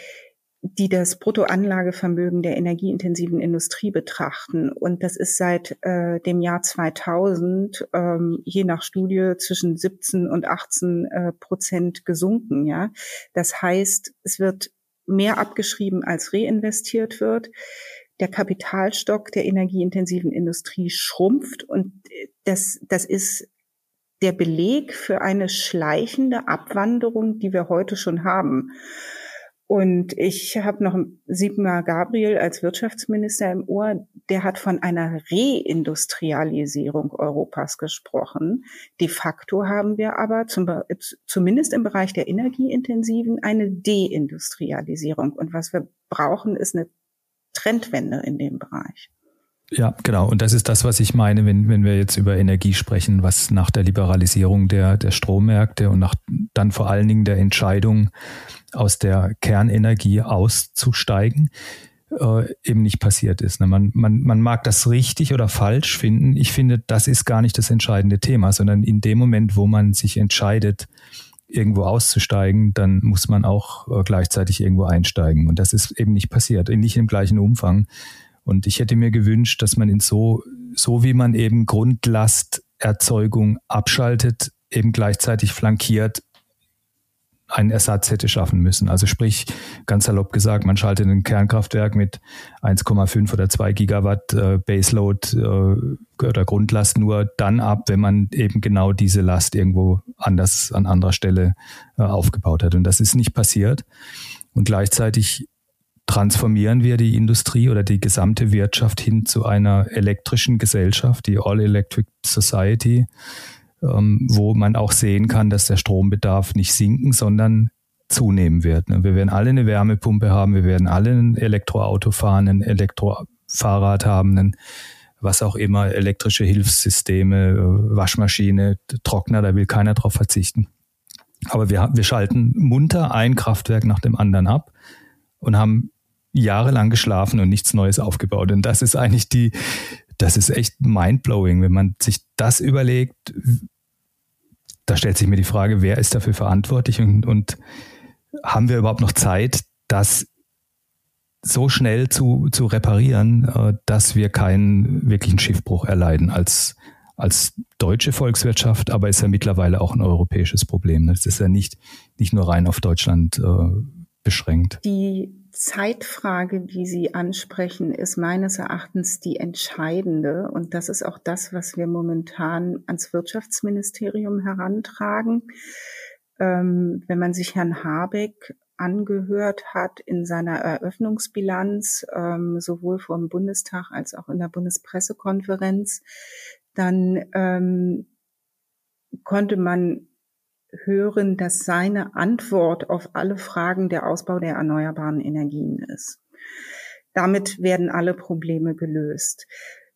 die das Bruttoanlagevermögen der energieintensiven Industrie betrachten. Und das ist seit äh, dem Jahr 2000 ähm, je nach Studie zwischen 17 und 18 äh, Prozent gesunken. Ja, das heißt, es wird mehr abgeschrieben als reinvestiert wird. Der Kapitalstock der energieintensiven Industrie schrumpft und das, das ist der Beleg für eine schleichende Abwanderung, die wir heute schon haben. Und ich habe noch Sigmar Gabriel als Wirtschaftsminister im Ohr, der hat von einer Reindustrialisierung Europas gesprochen. De facto haben wir aber zum, zumindest im Bereich der Energieintensiven eine Deindustrialisierung. Und was wir brauchen, ist eine Trendwende in dem Bereich. Ja, genau. Und das ist das, was ich meine, wenn, wenn wir jetzt über Energie sprechen, was nach der Liberalisierung der, der Strommärkte und nach dann vor allen Dingen der Entscheidung, aus der Kernenergie auszusteigen, äh, eben nicht passiert ist. Ne? Man, man, man mag das richtig oder falsch finden. Ich finde, das ist gar nicht das entscheidende Thema, sondern in dem Moment, wo man sich entscheidet, irgendwo auszusteigen, dann muss man auch äh, gleichzeitig irgendwo einsteigen. Und das ist eben nicht passiert, nicht im gleichen Umfang. Und ich hätte mir gewünscht, dass man in so, so wie man eben Grundlasterzeugung abschaltet, eben gleichzeitig flankiert einen Ersatz hätte schaffen müssen. Also sprich, ganz salopp gesagt, man schaltet ein Kernkraftwerk mit 1,5 oder 2 Gigawatt äh, Baseload äh, oder Grundlast nur dann ab, wenn man eben genau diese Last irgendwo anders an anderer Stelle äh, aufgebaut hat. Und das ist nicht passiert. Und gleichzeitig transformieren wir die Industrie oder die gesamte Wirtschaft hin zu einer elektrischen Gesellschaft, die All Electric Society, ähm, wo man auch sehen kann, dass der Strombedarf nicht sinken, sondern zunehmen wird. Ne? Wir werden alle eine Wärmepumpe haben, wir werden alle ein Elektroauto fahren, ein Elektrofahrrad haben, ein was auch immer, elektrische Hilfssysteme, äh, Waschmaschine, Trockner, da will keiner drauf verzichten. Aber wir, wir schalten munter ein Kraftwerk nach dem anderen ab und haben jahrelang geschlafen und nichts Neues aufgebaut. Und das ist eigentlich die, das ist echt mindblowing, wenn man sich das überlegt, da stellt sich mir die Frage, wer ist dafür verantwortlich und, und haben wir überhaupt noch Zeit, das so schnell zu, zu reparieren, äh, dass wir keinen wirklichen Schiffbruch erleiden als, als deutsche Volkswirtschaft, aber ist ja mittlerweile auch ein europäisches Problem. Das ist ja nicht, nicht nur rein auf Deutschland äh, beschränkt. Die Zeitfrage, die Sie ansprechen, ist meines Erachtens die entscheidende. Und das ist auch das, was wir momentan ans Wirtschaftsministerium herantragen. Ähm, wenn man sich Herrn Habeck angehört hat in seiner Eröffnungsbilanz, ähm, sowohl vor dem Bundestag als auch in der Bundespressekonferenz, dann ähm, konnte man hören, dass seine Antwort auf alle Fragen der Ausbau der erneuerbaren Energien ist. Damit werden alle Probleme gelöst.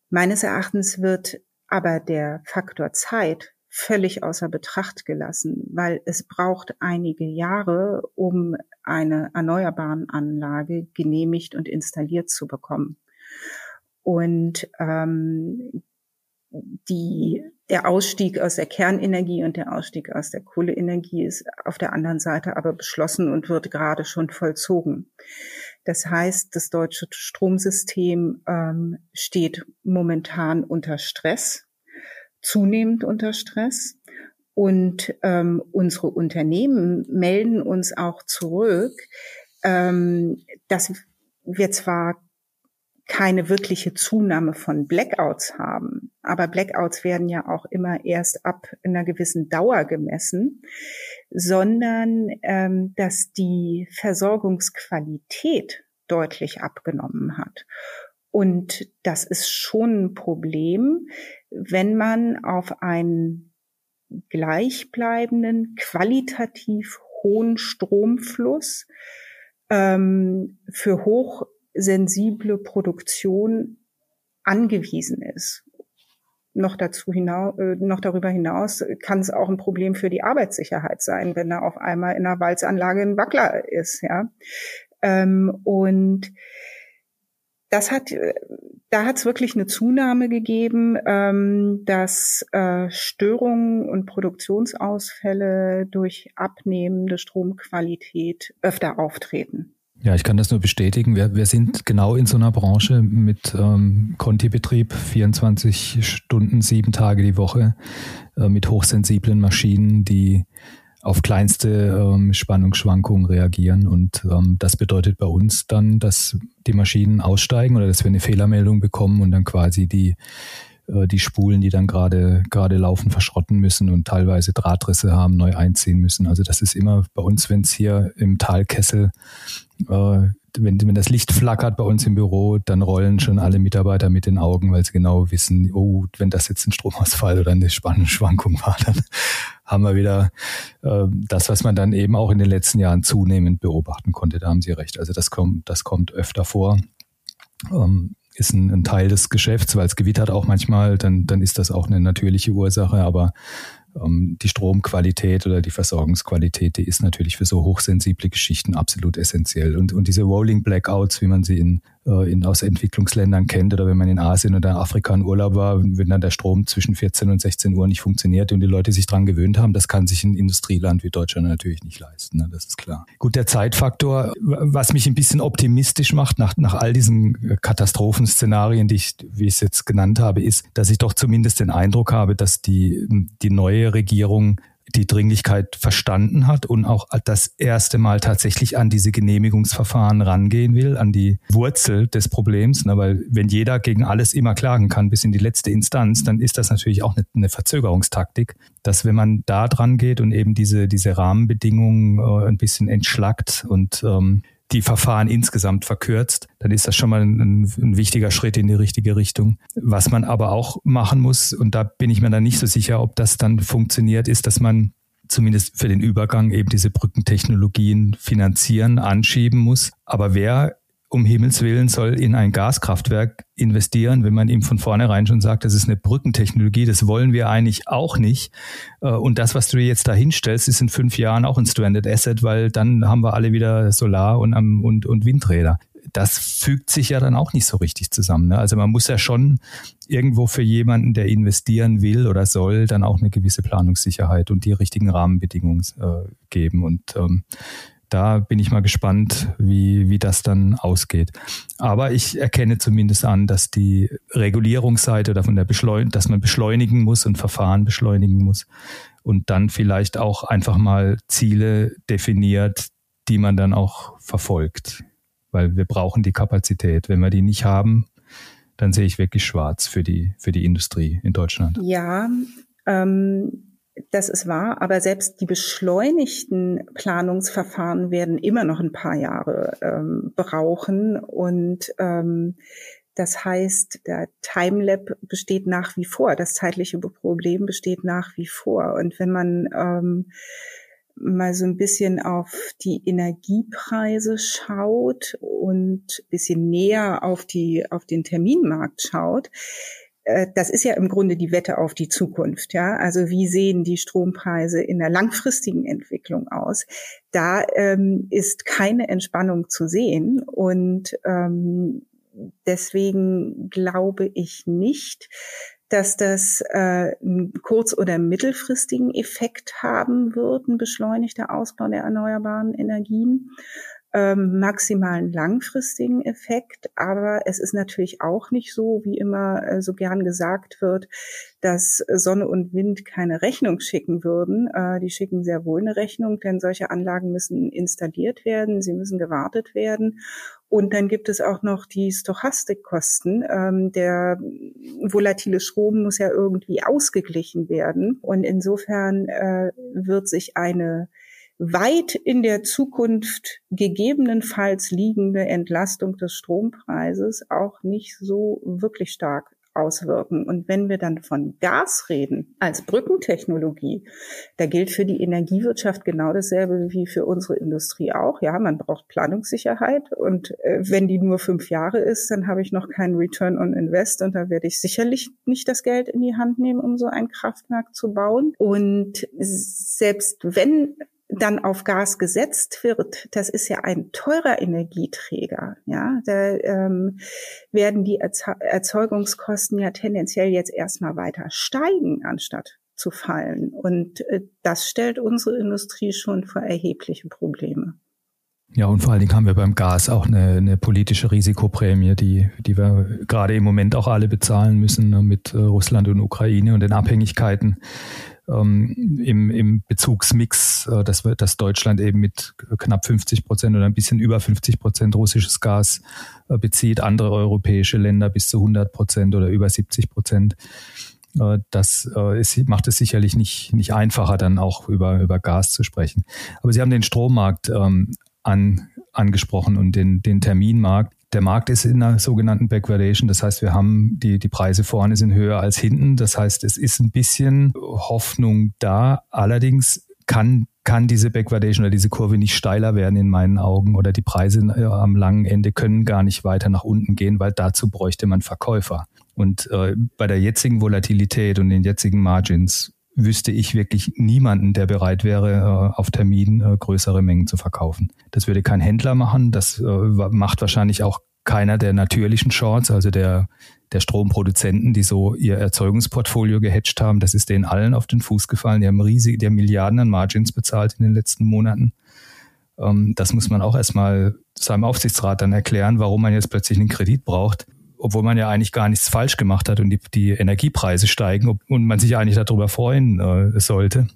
Meines Erachtens wird aber der Faktor Zeit völlig außer Betracht gelassen, weil es braucht einige Jahre, um eine erneuerbaren Anlage genehmigt und installiert zu bekommen. Und ähm, die, der Ausstieg aus der Kernenergie und der Ausstieg aus der Kohleenergie ist auf der anderen Seite aber beschlossen und wird gerade schon vollzogen. Das heißt, das deutsche Stromsystem ähm, steht momentan unter Stress, zunehmend unter Stress. Und ähm, unsere Unternehmen melden uns auch zurück, ähm, dass wir zwar keine wirkliche Zunahme von Blackouts haben. Aber Blackouts werden ja auch immer erst ab einer gewissen Dauer gemessen, sondern ähm, dass die Versorgungsqualität deutlich abgenommen hat. Und das ist schon ein Problem, wenn man auf einen gleichbleibenden, qualitativ hohen Stromfluss ähm, für hoch sensible Produktion angewiesen ist. Noch dazu hinaus, äh, noch darüber hinaus kann es auch ein Problem für die Arbeitssicherheit sein, wenn da auf einmal in einer Walzanlage ein Wackler ist, ja. Ähm, und das hat, da hat es wirklich eine Zunahme gegeben, ähm, dass äh, Störungen und Produktionsausfälle durch abnehmende Stromqualität öfter auftreten. Ja, ich kann das nur bestätigen. Wir, wir sind genau in so einer Branche mit ähm, Conti-Betrieb, 24 Stunden, sieben Tage die Woche, äh, mit hochsensiblen Maschinen, die auf kleinste ähm, Spannungsschwankungen reagieren. Und ähm, das bedeutet bei uns dann, dass die Maschinen aussteigen oder dass wir eine Fehlermeldung bekommen und dann quasi die äh, die Spulen, die dann gerade gerade laufen, verschrotten müssen und teilweise Drahtrisse haben, neu einziehen müssen. Also das ist immer bei uns, wenn es hier im Talkessel äh, wenn, wenn das Licht flackert bei uns im Büro, dann rollen schon alle Mitarbeiter mit den Augen, weil sie genau wissen, oh, wenn das jetzt ein Stromausfall oder eine Spannungsschwankung war, dann haben wir wieder äh, das, was man dann eben auch in den letzten Jahren zunehmend beobachten konnte. Da haben Sie recht. Also das kommt, das kommt öfter vor. Ähm, ist ein, ein Teil des Geschäfts, weil es gewittert auch manchmal, dann, dann ist das auch eine natürliche Ursache, aber ähm, die Stromqualität oder die Versorgungsqualität, die ist natürlich für so hochsensible Geschichten absolut essentiell. Und, und diese Rolling Blackouts, wie man sie in in, aus Entwicklungsländern kennt oder wenn man in Asien oder Afrika in Urlaub war, wenn dann der Strom zwischen 14 und 16 Uhr nicht funktioniert und die Leute sich dran gewöhnt haben, das kann sich ein Industrieland wie Deutschland natürlich nicht leisten. Ne? Das ist klar. Gut, der Zeitfaktor, was mich ein bisschen optimistisch macht nach, nach all diesen Katastrophenszenarien, die ich, wie ich es jetzt genannt habe, ist, dass ich doch zumindest den Eindruck habe, dass die, die neue Regierung die Dringlichkeit verstanden hat und auch das erste Mal tatsächlich an diese Genehmigungsverfahren rangehen will, an die Wurzel des Problems. Ne? Weil wenn jeder gegen alles immer klagen kann bis in die letzte Instanz, dann ist das natürlich auch eine, Verzögerungstaktik, dass wenn man da dran geht und eben diese, diese Rahmenbedingungen äh, ein bisschen entschlackt und ähm, die Verfahren insgesamt verkürzt, dann ist das schon mal ein, ein, wichtiger Schritt in die richtige Richtung. Was man aber auch machen muss, und da bin ich mir dann nicht so sicher, ob das dann funktioniert, ist, dass man zumindest für den Übergang eben diese Brückentechnologien finanzieren, anschieben muss. Aber wer um Himmels Willen soll in ein Gaskraftwerk investieren, wenn man ihm von vornherein schon sagt, das ist eine Brückentechnologie, das wollen wir eigentlich auch nicht. Äh, und das, was du jetzt da hinstellst, ist in fünf Jahren auch ein Stranded Asset, weil dann haben wir alle wieder Solar und, und, und Windräder. Das fügt sich ja dann auch nicht so richtig zusammen. Ne? Also man muss ja schon irgendwo für jemanden, der investieren will oder soll, dann auch eine gewisse Planungssicherheit und die richtigen Rahmenbedingungen äh, geben. Und ähm, da bin ich mal gespannt, wie, wie das dann ausgeht. Aber ich erkenne zumindest an, dass die Regulierungsseite davon der Beschleun dass man beschleunigen muss und Verfahren beschleunigen muss und dann vielleicht auch einfach mal Ziele definiert, die man dann auch verfolgt. Weil wir brauchen die Kapazität. Wenn wir die nicht haben, dann sehe ich wirklich schwarz für die, für die Industrie in Deutschland. Ja, ähm, das ist wahr, aber selbst die beschleunigten Planungsverfahren werden immer noch ein paar Jahre ähm, brauchen und ähm, das heißt, der Timelab besteht nach wie vor, das zeitliche Problem besteht nach wie vor. Und wenn man ähm, mal so ein bisschen auf die Energiepreise schaut und bisschen näher auf die auf den Terminmarkt schaut, das ist ja im Grunde die Wette auf die Zukunft, ja. Also wie sehen die Strompreise in der langfristigen Entwicklung aus? Da ähm, ist keine Entspannung zu sehen und ähm, deswegen glaube ich nicht, dass das äh, einen kurz- oder mittelfristigen Effekt haben wird, ein beschleunigter Ausbau der erneuerbaren Energien ähm, maximalen langfristigen Effekt. Aber es ist natürlich auch nicht so, wie immer äh, so gern gesagt wird, dass Sonne und Wind keine Rechnung schicken würden. Äh, die schicken sehr wohl eine Rechnung, denn solche Anlagen müssen installiert werden, sie müssen gewartet werden. Und dann gibt es auch noch die Stochastikkosten. Ähm, der volatile Strom muss ja irgendwie ausgeglichen werden. Und insofern äh, wird sich eine weit in der Zukunft gegebenenfalls liegende Entlastung des Strompreises auch nicht so wirklich stark auswirken. Und wenn wir dann von Gas reden als Brückentechnologie, da gilt für die Energiewirtschaft genau dasselbe wie für unsere Industrie auch. Ja, man braucht Planungssicherheit und äh, wenn die nur fünf Jahre ist, dann habe ich noch keinen Return on Invest und da werde ich sicherlich nicht das Geld in die Hand nehmen, um so ein Kraftwerk zu bauen. Und selbst wenn dann auf Gas gesetzt wird, das ist ja ein teurer Energieträger. Ja, da ähm, werden die Erzeugungskosten ja tendenziell jetzt erstmal weiter steigen, anstatt zu fallen. Und äh, das stellt unsere Industrie schon vor erhebliche Probleme. Ja, und vor allen Dingen haben wir beim Gas auch eine, eine politische Risikoprämie, die, die wir gerade im Moment auch alle bezahlen müssen ne, mit äh, Russland und Ukraine und den Abhängigkeiten ähm, im, im Bezugsmix, äh, dass, wir, dass Deutschland eben mit knapp 50 Prozent oder ein bisschen über 50 Prozent russisches Gas äh, bezieht, andere europäische Länder bis zu 100 Prozent oder über 70 Prozent. Äh, das äh, ist, macht es sicherlich nicht, nicht einfacher, dann auch über, über Gas zu sprechen. Aber Sie haben den Strommarkt ähm, an, angesprochen und den, den Terminmarkt. Der Markt ist in einer sogenannten Backwardation. Das heißt, wir haben die, die Preise vorne sind höher als hinten. Das heißt, es ist ein bisschen Hoffnung da. Allerdings kann, kann diese Backwardation oder diese Kurve nicht steiler werden in meinen Augen oder die Preise äh, am langen Ende können gar nicht weiter nach unten gehen, weil dazu bräuchte man Verkäufer. Und äh, bei der jetzigen Volatilität und den jetzigen Margins wüsste ich wirklich niemanden, der bereit wäre, äh, auf Termin äh, größere Mengen zu verkaufen. Das würde kein Händler machen, das äh, macht wahrscheinlich auch keiner der natürlichen Shorts, also der, der Stromproduzenten, die so ihr Erzeugungsportfolio gehatcht haben, das ist denen allen auf den Fuß gefallen. Die haben riesige, die haben Milliarden an Margins bezahlt in den letzten Monaten. Ähm, das muss man auch erstmal seinem Aufsichtsrat dann erklären, warum man jetzt plötzlich einen Kredit braucht, obwohl man ja eigentlich gar nichts falsch gemacht hat und die, die Energiepreise steigen und man sich eigentlich darüber freuen äh, sollte.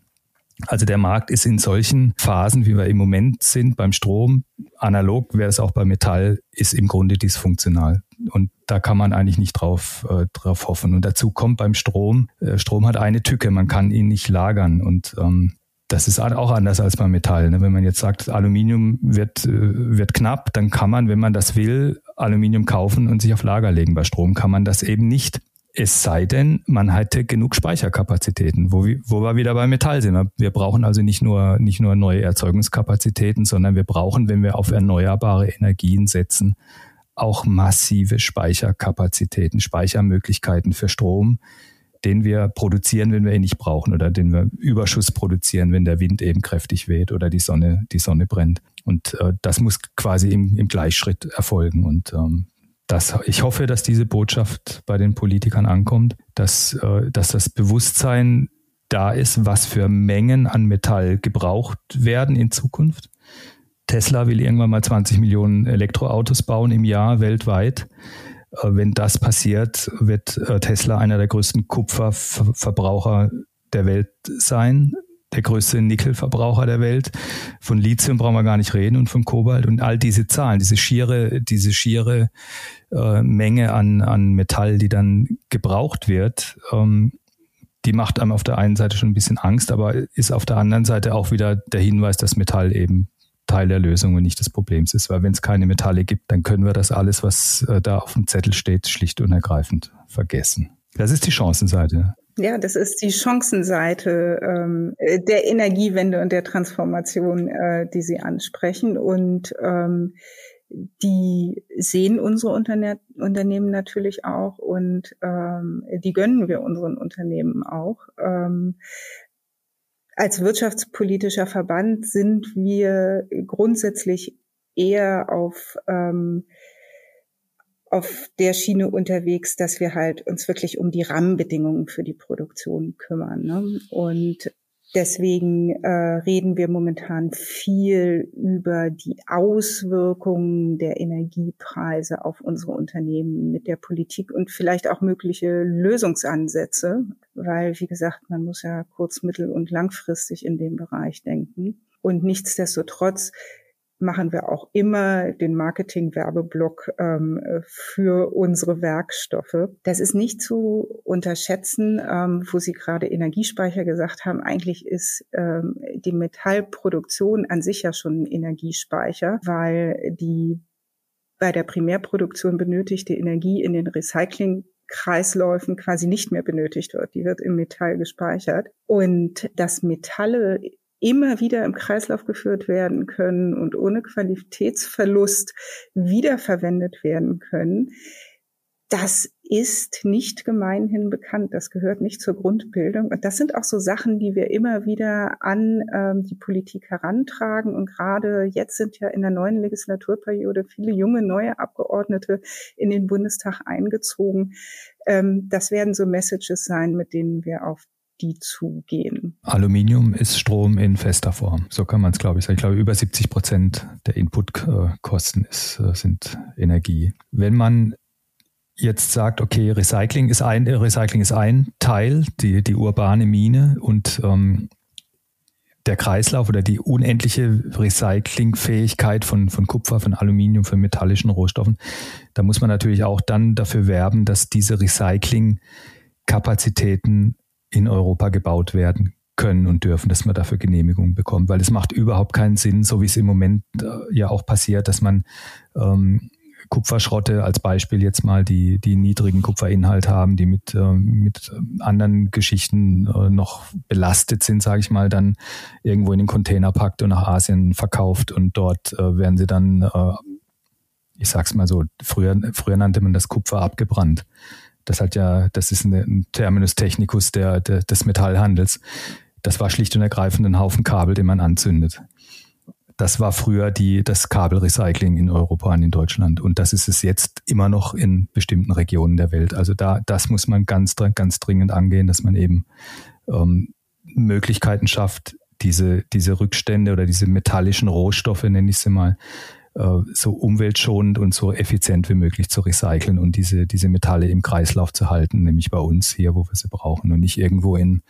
Also der Markt ist in solchen Phasen, wie wir im Moment sind beim Strom, analog wäre es auch bei Metall, ist im Grunde dysfunktional. Und da kann man eigentlich nicht drauf, äh, drauf hoffen. Und dazu kommt beim Strom, äh, Strom hat eine Tücke, man kann ihn nicht lagern. Und ähm, das ist auch anders als beim Metall. Ne? Wenn man jetzt sagt, Aluminium wird, äh, wird knapp, dann kann man, wenn man das will, Aluminium kaufen und sich auf Lager legen. Bei Strom kann man das eben nicht. Es sei denn, man hätte genug Speicherkapazitäten, wo wir, wo wir wieder bei Metall sind. Wir brauchen also nicht nur, nicht nur neue Erzeugungskapazitäten, sondern wir brauchen, wenn wir auf erneuerbare Energien setzen, auch massive Speicherkapazitäten, Speichermöglichkeiten für Strom, den wir produzieren, wenn wir ihn nicht brauchen oder den wir Überschuss produzieren, wenn der Wind eben kräftig weht oder die Sonne, die Sonne brennt. Und äh, das muss quasi im, im Gleichschritt erfolgen. Und ähm, das, ich hoffe, dass diese Botschaft bei den Politikern ankommt, dass, äh, dass das Bewusstsein da ist, was für Mengen an Metall gebraucht werden in Zukunft. Tesla will irgendwann mal 20 Millionen Elektroautos bauen im Jahr weltweit. Äh, wenn das passiert, wird äh, Tesla einer der größten Kupferverbraucher der Welt sein, der größte Nickelverbraucher der Welt. Von Lithium brauchen wir gar nicht reden und von Kobalt und all diese Zahlen, diese schiere, diese schiere äh, Menge an, an Metall, die dann gebraucht wird, ähm, die macht einem auf der einen Seite schon ein bisschen Angst, aber ist auf der anderen Seite auch wieder der Hinweis, dass Metall eben Teil der Lösung und nicht des Problems ist. Weil wenn es keine Metalle gibt, dann können wir das alles, was äh, da auf dem Zettel steht, schlicht und ergreifend vergessen. Das ist die Chancenseite. Ja, das ist die Chancenseite ähm, der Energiewende und der Transformation, äh, die Sie ansprechen. Und ähm, die sehen unsere Unterne Unternehmen natürlich auch und ähm, die gönnen wir unseren Unternehmen auch. Ähm, als wirtschaftspolitischer Verband sind wir grundsätzlich eher auf ähm, auf der Schiene unterwegs, dass wir halt uns wirklich um die Rahmenbedingungen für die Produktion kümmern. Ne? Und Deswegen äh, reden wir momentan viel über die Auswirkungen der Energiepreise auf unsere Unternehmen mit der Politik und vielleicht auch mögliche Lösungsansätze, weil, wie gesagt, man muss ja kurz-, mittel- und langfristig in dem Bereich denken. Und nichtsdestotrotz machen wir auch immer den Marketing-Werbeblock ähm, für unsere Werkstoffe. Das ist nicht zu unterschätzen, ähm, wo Sie gerade Energiespeicher gesagt haben. Eigentlich ist ähm, die Metallproduktion an sich ja schon ein Energiespeicher, weil die bei der Primärproduktion benötigte Energie in den Recycling Kreisläufen quasi nicht mehr benötigt wird. Die wird im Metall gespeichert. Und dass Metalle immer wieder im Kreislauf geführt werden können und ohne Qualitätsverlust wiederverwendet werden können. Das ist nicht gemeinhin bekannt. Das gehört nicht zur Grundbildung. Und das sind auch so Sachen, die wir immer wieder an ähm, die Politik herantragen. Und gerade jetzt sind ja in der neuen Legislaturperiode viele junge neue Abgeordnete in den Bundestag eingezogen. Ähm, das werden so Messages sein, mit denen wir auf die zugehen. Aluminium ist Strom in fester Form. So kann man es, glaube ich, sagen. Ich glaube, über 70 Prozent der Inputkosten ist, äh, sind Energie. Wenn man jetzt sagt, okay, Recycling ist ein, Recycling ist ein Teil, die, die urbane Mine und ähm, der Kreislauf oder die unendliche Recyclingfähigkeit von, von Kupfer, von Aluminium, von metallischen Rohstoffen, da muss man natürlich auch dann dafür werben, dass diese Recyclingkapazitäten in Europa gebaut werden können und dürfen, dass man dafür Genehmigungen bekommt, weil es macht überhaupt keinen Sinn, so wie es im Moment äh, ja auch passiert, dass man ähm, Kupferschrotte als Beispiel jetzt mal, die, die niedrigen Kupferinhalt haben, die mit, äh, mit anderen Geschichten äh, noch belastet sind, sage ich mal, dann irgendwo in den Container packt und nach Asien verkauft und dort äh, werden sie dann, äh, ich sag's mal so, früher, früher nannte man das Kupfer abgebrannt. Das hat ja, das ist ein Terminus technicus der, der, des Metallhandels. Das war schlicht und ergreifend ein Haufen Kabel, den man anzündet. das war früher die, das Kabelrecycling in Europa und in Deutschland. Und das ist es jetzt immer noch in bestimmten Regionen der Welt. Also da, das muss man ganz, ganz dringend angehen, dass man eben ähm, Möglichkeiten schafft, diese, diese Rückstände oder diese metallischen Rohstoffe, nenne ich sie mal, so umweltschonend und so effizient wie möglich zu recyceln und diese, diese Metalle im Kreislauf zu halten, nämlich bei uns hier, wo wir sie brauchen und nicht irgendwo in,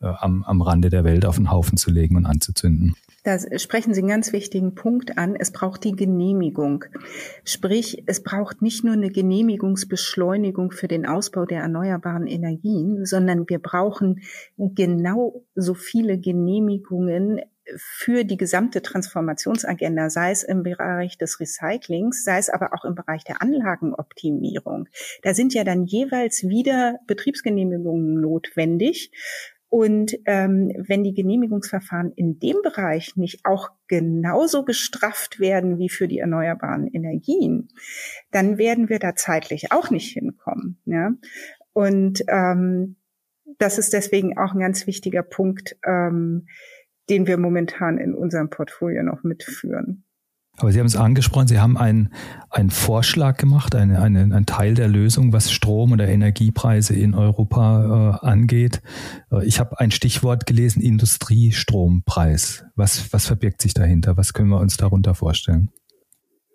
äh, am, am Rande der Welt auf den Haufen zu legen und anzuzünden. Da sprechen Sie einen ganz wichtigen Punkt an. Es braucht die Genehmigung. Sprich, es braucht nicht nur eine Genehmigungsbeschleunigung für den Ausbau der erneuerbaren Energien, sondern wir brauchen genau so viele Genehmigungen für die gesamte Transformationsagenda, sei es im Bereich des Recyclings, sei es aber auch im Bereich der Anlagenoptimierung. Da sind ja dann jeweils wieder Betriebsgenehmigungen notwendig. Und ähm, wenn die Genehmigungsverfahren in dem Bereich nicht auch genauso gestrafft werden wie für die erneuerbaren Energien, dann werden wir da zeitlich auch nicht hinkommen. Ja? Und ähm, das ist deswegen auch ein ganz wichtiger Punkt, ähm, den wir momentan in unserem Portfolio noch mitführen. Aber Sie haben es angesprochen, Sie haben einen, einen Vorschlag gemacht, eine, eine, einen Teil der Lösung, was Strom- oder Energiepreise in Europa äh, angeht. Äh, ich habe ein Stichwort gelesen, Industriestrompreis. Was, was verbirgt sich dahinter? Was können wir uns darunter vorstellen?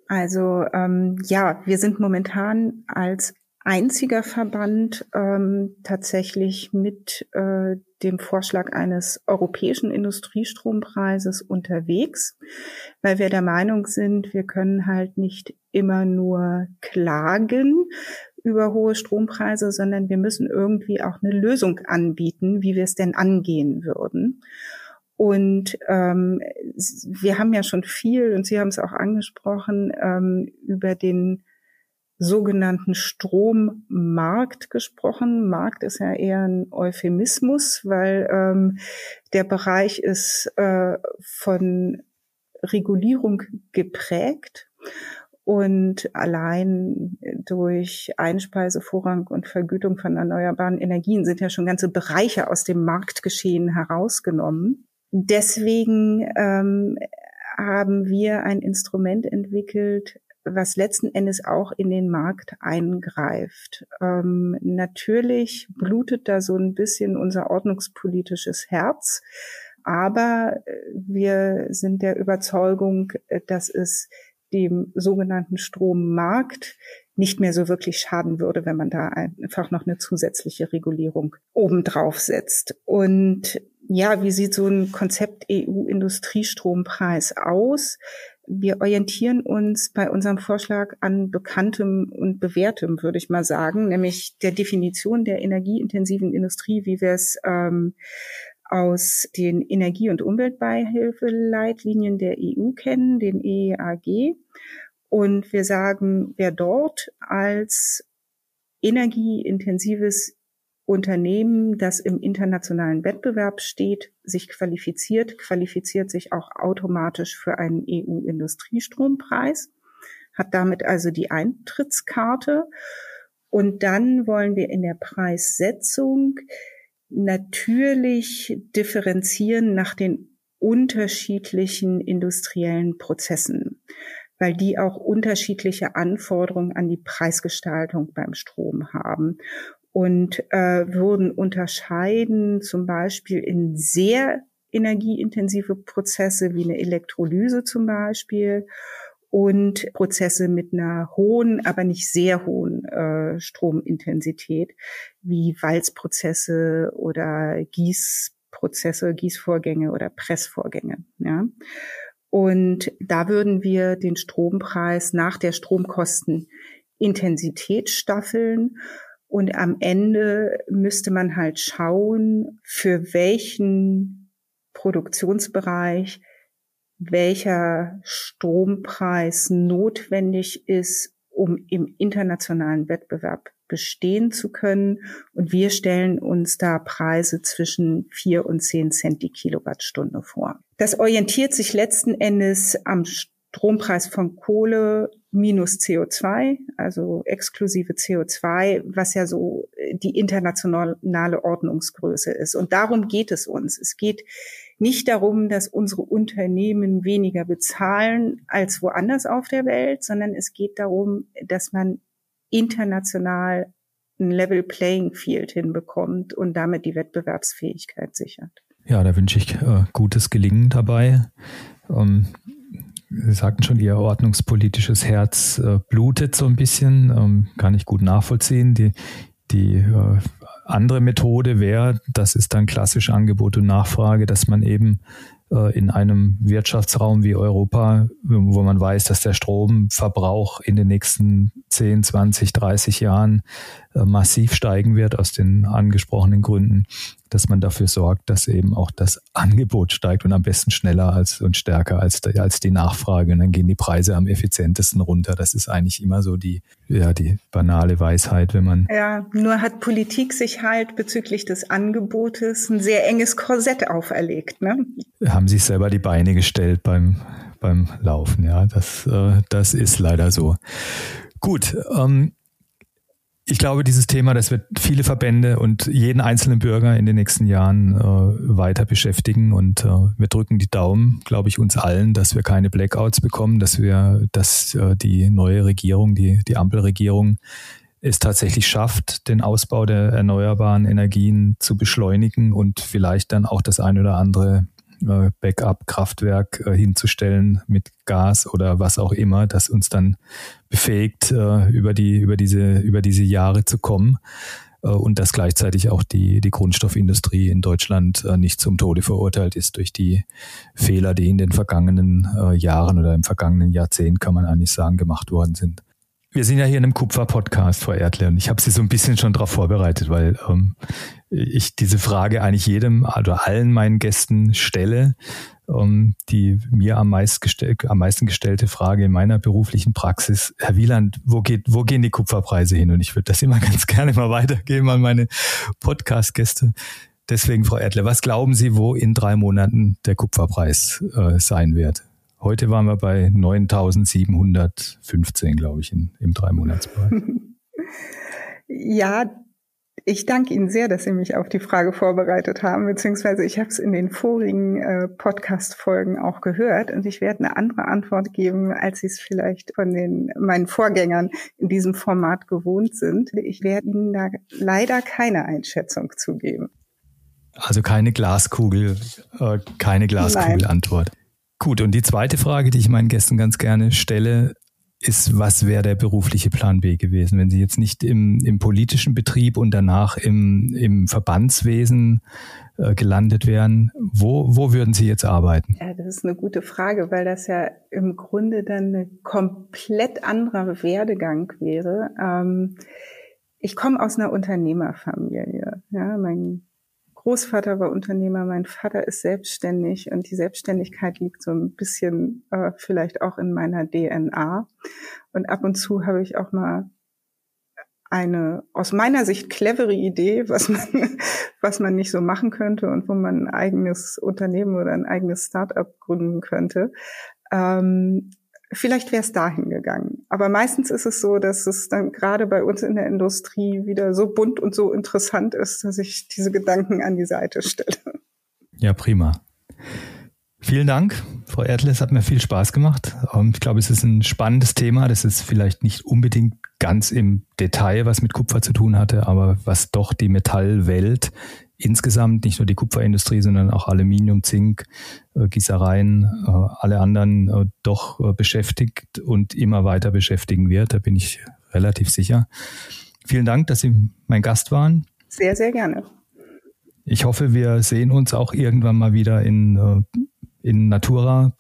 Also ähm, ja, wir sind momentan als einziger Verband ähm, tatsächlich mit äh, dem Vorschlag eines europäischen Industriestrompreises unterwegs, weil wir der Meinung sind, wir können halt nicht immer nur klagen über hohe Strompreise, sondern wir müssen irgendwie auch eine Lösung anbieten, wie wir es denn angehen würden. Und ähm, wir haben ja schon viel, und Sie haben es auch angesprochen, ähm, über den sogenannten Strommarkt gesprochen. Markt ist ja eher ein Euphemismus, weil ähm, der Bereich ist äh, von Regulierung geprägt und allein durch Einspeisevorrang und Vergütung von erneuerbaren Energien sind ja schon ganze Bereiche aus dem Marktgeschehen herausgenommen. Deswegen ähm, haben wir ein Instrument entwickelt, was letzten Endes auch in den Markt eingreift. Ähm, natürlich blutet da so ein bisschen unser ordnungspolitisches Herz, aber äh, wir sind der Überzeugung, äh, dass es dem sogenannten Strommarkt nicht mehr so wirklich schaden würde, wenn man da einfach noch eine zusätzliche Regulierung obendrauf setzt. Und ja, wie sieht so ein Konzept EU-Industriestrompreis aus? Wir orientieren uns bei unserem Vorschlag an bekanntem und bewährtem, würde ich mal sagen, nämlich der Definition der energieintensiven Industrie, wie wir es ähm, aus den Energie- und Umweltbeihilfeleitlinien der EU kennen, den EEAG. Und wir sagen, wer dort als energieintensives Unternehmen, das im internationalen Wettbewerb steht, sich qualifiziert, qualifiziert sich auch automatisch für einen EU-Industriestrompreis, hat damit also die Eintrittskarte. Und dann wollen wir in der Preissetzung natürlich differenzieren nach den unterschiedlichen industriellen Prozessen, weil die auch unterschiedliche Anforderungen an die Preisgestaltung beim Strom haben und äh, würden unterscheiden zum Beispiel in sehr energieintensive Prozesse wie eine Elektrolyse zum Beispiel und Prozesse mit einer hohen, aber nicht sehr hohen äh, Stromintensität wie Walzprozesse oder Gießprozesse, Gießvorgänge oder Pressvorgänge. Ja. Und da würden wir den Strompreis nach der Stromkostenintensität staffeln und am Ende müsste man halt schauen, für welchen Produktionsbereich welcher Strompreis notwendig ist, um im internationalen Wettbewerb bestehen zu können. Und wir stellen uns da Preise zwischen vier und zehn Cent die Kilowattstunde vor. Das orientiert sich letzten Endes am Strompreis von Kohle minus CO2, also exklusive CO2, was ja so äh, die internationale Ordnungsgröße ist. Und darum geht es uns. Es geht nicht darum, dass unsere Unternehmen weniger bezahlen als woanders auf der Welt, sondern es geht darum, dass man international ein Level Playing Field hinbekommt und damit die Wettbewerbsfähigkeit sichert. Ja, da wünsche ich äh, gutes Gelingen dabei. Ähm, Sie sagten schon, Ihr ordnungspolitisches Herz äh, blutet so ein bisschen, ähm, kann ich gut nachvollziehen. Die, die äh, andere Methode wäre, das ist dann klassisch Angebot und Nachfrage, dass man eben äh, in einem Wirtschaftsraum wie Europa, wo man weiß, dass der Stromverbrauch in den nächsten 10, 20, 30 Jahren äh, massiv steigen wird aus den angesprochenen Gründen, dass man dafür sorgt, dass eben auch das Angebot steigt und am besten schneller als und stärker als, als die Nachfrage. Und dann gehen die Preise am effizientesten runter. Das ist eigentlich immer so die, ja, die banale Weisheit, wenn man. Ja, nur hat Politik sich halt bezüglich des Angebotes ein sehr enges Korsett auferlegt, ne? Haben sich selber die Beine gestellt beim, beim Laufen, ja. Das, äh, das ist leider so. Gut, ähm, ich glaube, dieses Thema, das wird viele Verbände und jeden einzelnen Bürger in den nächsten Jahren äh, weiter beschäftigen. Und äh, wir drücken die Daumen, glaube ich, uns allen, dass wir keine Blackouts bekommen, dass wir, dass äh, die neue Regierung, die, die Ampelregierung es tatsächlich schafft, den Ausbau der erneuerbaren Energien zu beschleunigen und vielleicht dann auch das ein oder andere Backup-Kraftwerk äh, hinzustellen mit Gas oder was auch immer, das uns dann befähigt, äh, über die, über diese, über diese Jahre zu kommen und dass gleichzeitig auch die, die Grundstoffindustrie in Deutschland nicht zum Tode verurteilt ist durch die Fehler, die in den vergangenen Jahren oder im vergangenen Jahrzehnt, kann man eigentlich sagen, gemacht worden sind. Wir sind ja hier in einem Kupfer-Podcast, Frau Erdle, und ich habe Sie so ein bisschen schon darauf vorbereitet, weil ähm, ich diese Frage eigentlich jedem oder allen meinen Gästen stelle. Ähm, die mir am, meist gestell, am meisten gestellte Frage in meiner beruflichen Praxis, Herr Wieland, wo, geht, wo gehen die Kupferpreise hin? Und ich würde das immer ganz gerne mal weitergeben an meine Podcast-Gäste. Deswegen, Frau Erdle, was glauben Sie, wo in drei Monaten der Kupferpreis äh, sein wird? Heute waren wir bei 9.715, glaube ich, in, im Dreimonatsbereich. Ja, ich danke Ihnen sehr, dass Sie mich auf die Frage vorbereitet haben, beziehungsweise ich habe es in den vorigen äh, Podcast-Folgen auch gehört und ich werde eine andere Antwort geben, als Sie es vielleicht von den meinen Vorgängern in diesem Format gewohnt sind. Ich werde Ihnen da leider keine Einschätzung zugeben. Also keine Glaskugel, äh, keine Glaskugel-Antwort. Gut, und die zweite Frage, die ich meinen Gästen ganz gerne stelle, ist, was wäre der berufliche Plan B gewesen, wenn Sie jetzt nicht im, im politischen Betrieb und danach im, im Verbandswesen äh, gelandet wären? Wo, wo würden Sie jetzt arbeiten? Ja, das ist eine gute Frage, weil das ja im Grunde dann ein komplett anderer Werdegang wäre. Ähm, ich komme aus einer Unternehmerfamilie. Ja, mein Großvater war Unternehmer, mein Vater ist selbstständig und die Selbstständigkeit liegt so ein bisschen äh, vielleicht auch in meiner DNA. Und ab und zu habe ich auch mal eine aus meiner Sicht clevere Idee, was man, was man nicht so machen könnte und wo man ein eigenes Unternehmen oder ein eigenes Startup gründen könnte. Ähm, Vielleicht wäre es dahin gegangen. Aber meistens ist es so, dass es dann gerade bei uns in der Industrie wieder so bunt und so interessant ist, dass ich diese Gedanken an die Seite stelle. Ja, prima. Vielen Dank, Frau Erdle. Es hat mir viel Spaß gemacht. Ähm, ich glaube, es ist ein spannendes Thema. Das ist vielleicht nicht unbedingt ganz im Detail, was mit Kupfer zu tun hatte, aber was doch die Metallwelt insgesamt, nicht nur die Kupferindustrie, sondern auch Aluminium, Zink, äh, Gießereien, äh, alle anderen äh, doch beschäftigt und immer weiter beschäftigen wird. Da bin ich relativ sicher. Vielen Dank, dass Sie mein Gast waren. Sehr, sehr gerne. Ich hoffe, wir sehen uns auch irgendwann mal wieder in, in Natura.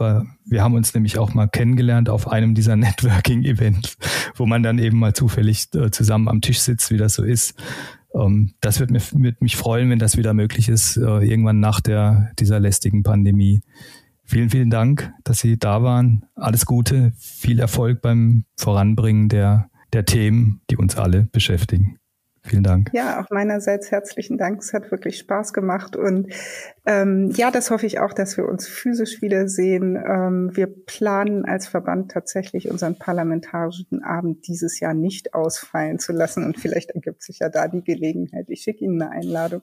Wir haben uns nämlich auch mal kennengelernt auf einem dieser Networking-Events, wo man dann eben mal zufällig zusammen am Tisch sitzt, wie das so ist. Ähm, das wird, mir, wird mich freuen, wenn das wieder möglich ist, äh, irgendwann nach der, dieser lästigen Pandemie. Vielen, vielen Dank, dass Sie da waren. Alles Gute, viel Erfolg beim Voranbringen der, der Themen, die uns alle beschäftigen. Vielen Dank. Ja, auch meinerseits herzlichen Dank. Es hat wirklich Spaß gemacht. Und ähm, ja, das hoffe ich auch, dass wir uns physisch wiedersehen. Ähm, wir planen als Verband tatsächlich unseren parlamentarischen Abend dieses Jahr nicht ausfallen zu lassen. Und vielleicht ergibt sich ja da die Gelegenheit. Ich schicke Ihnen eine Einladung.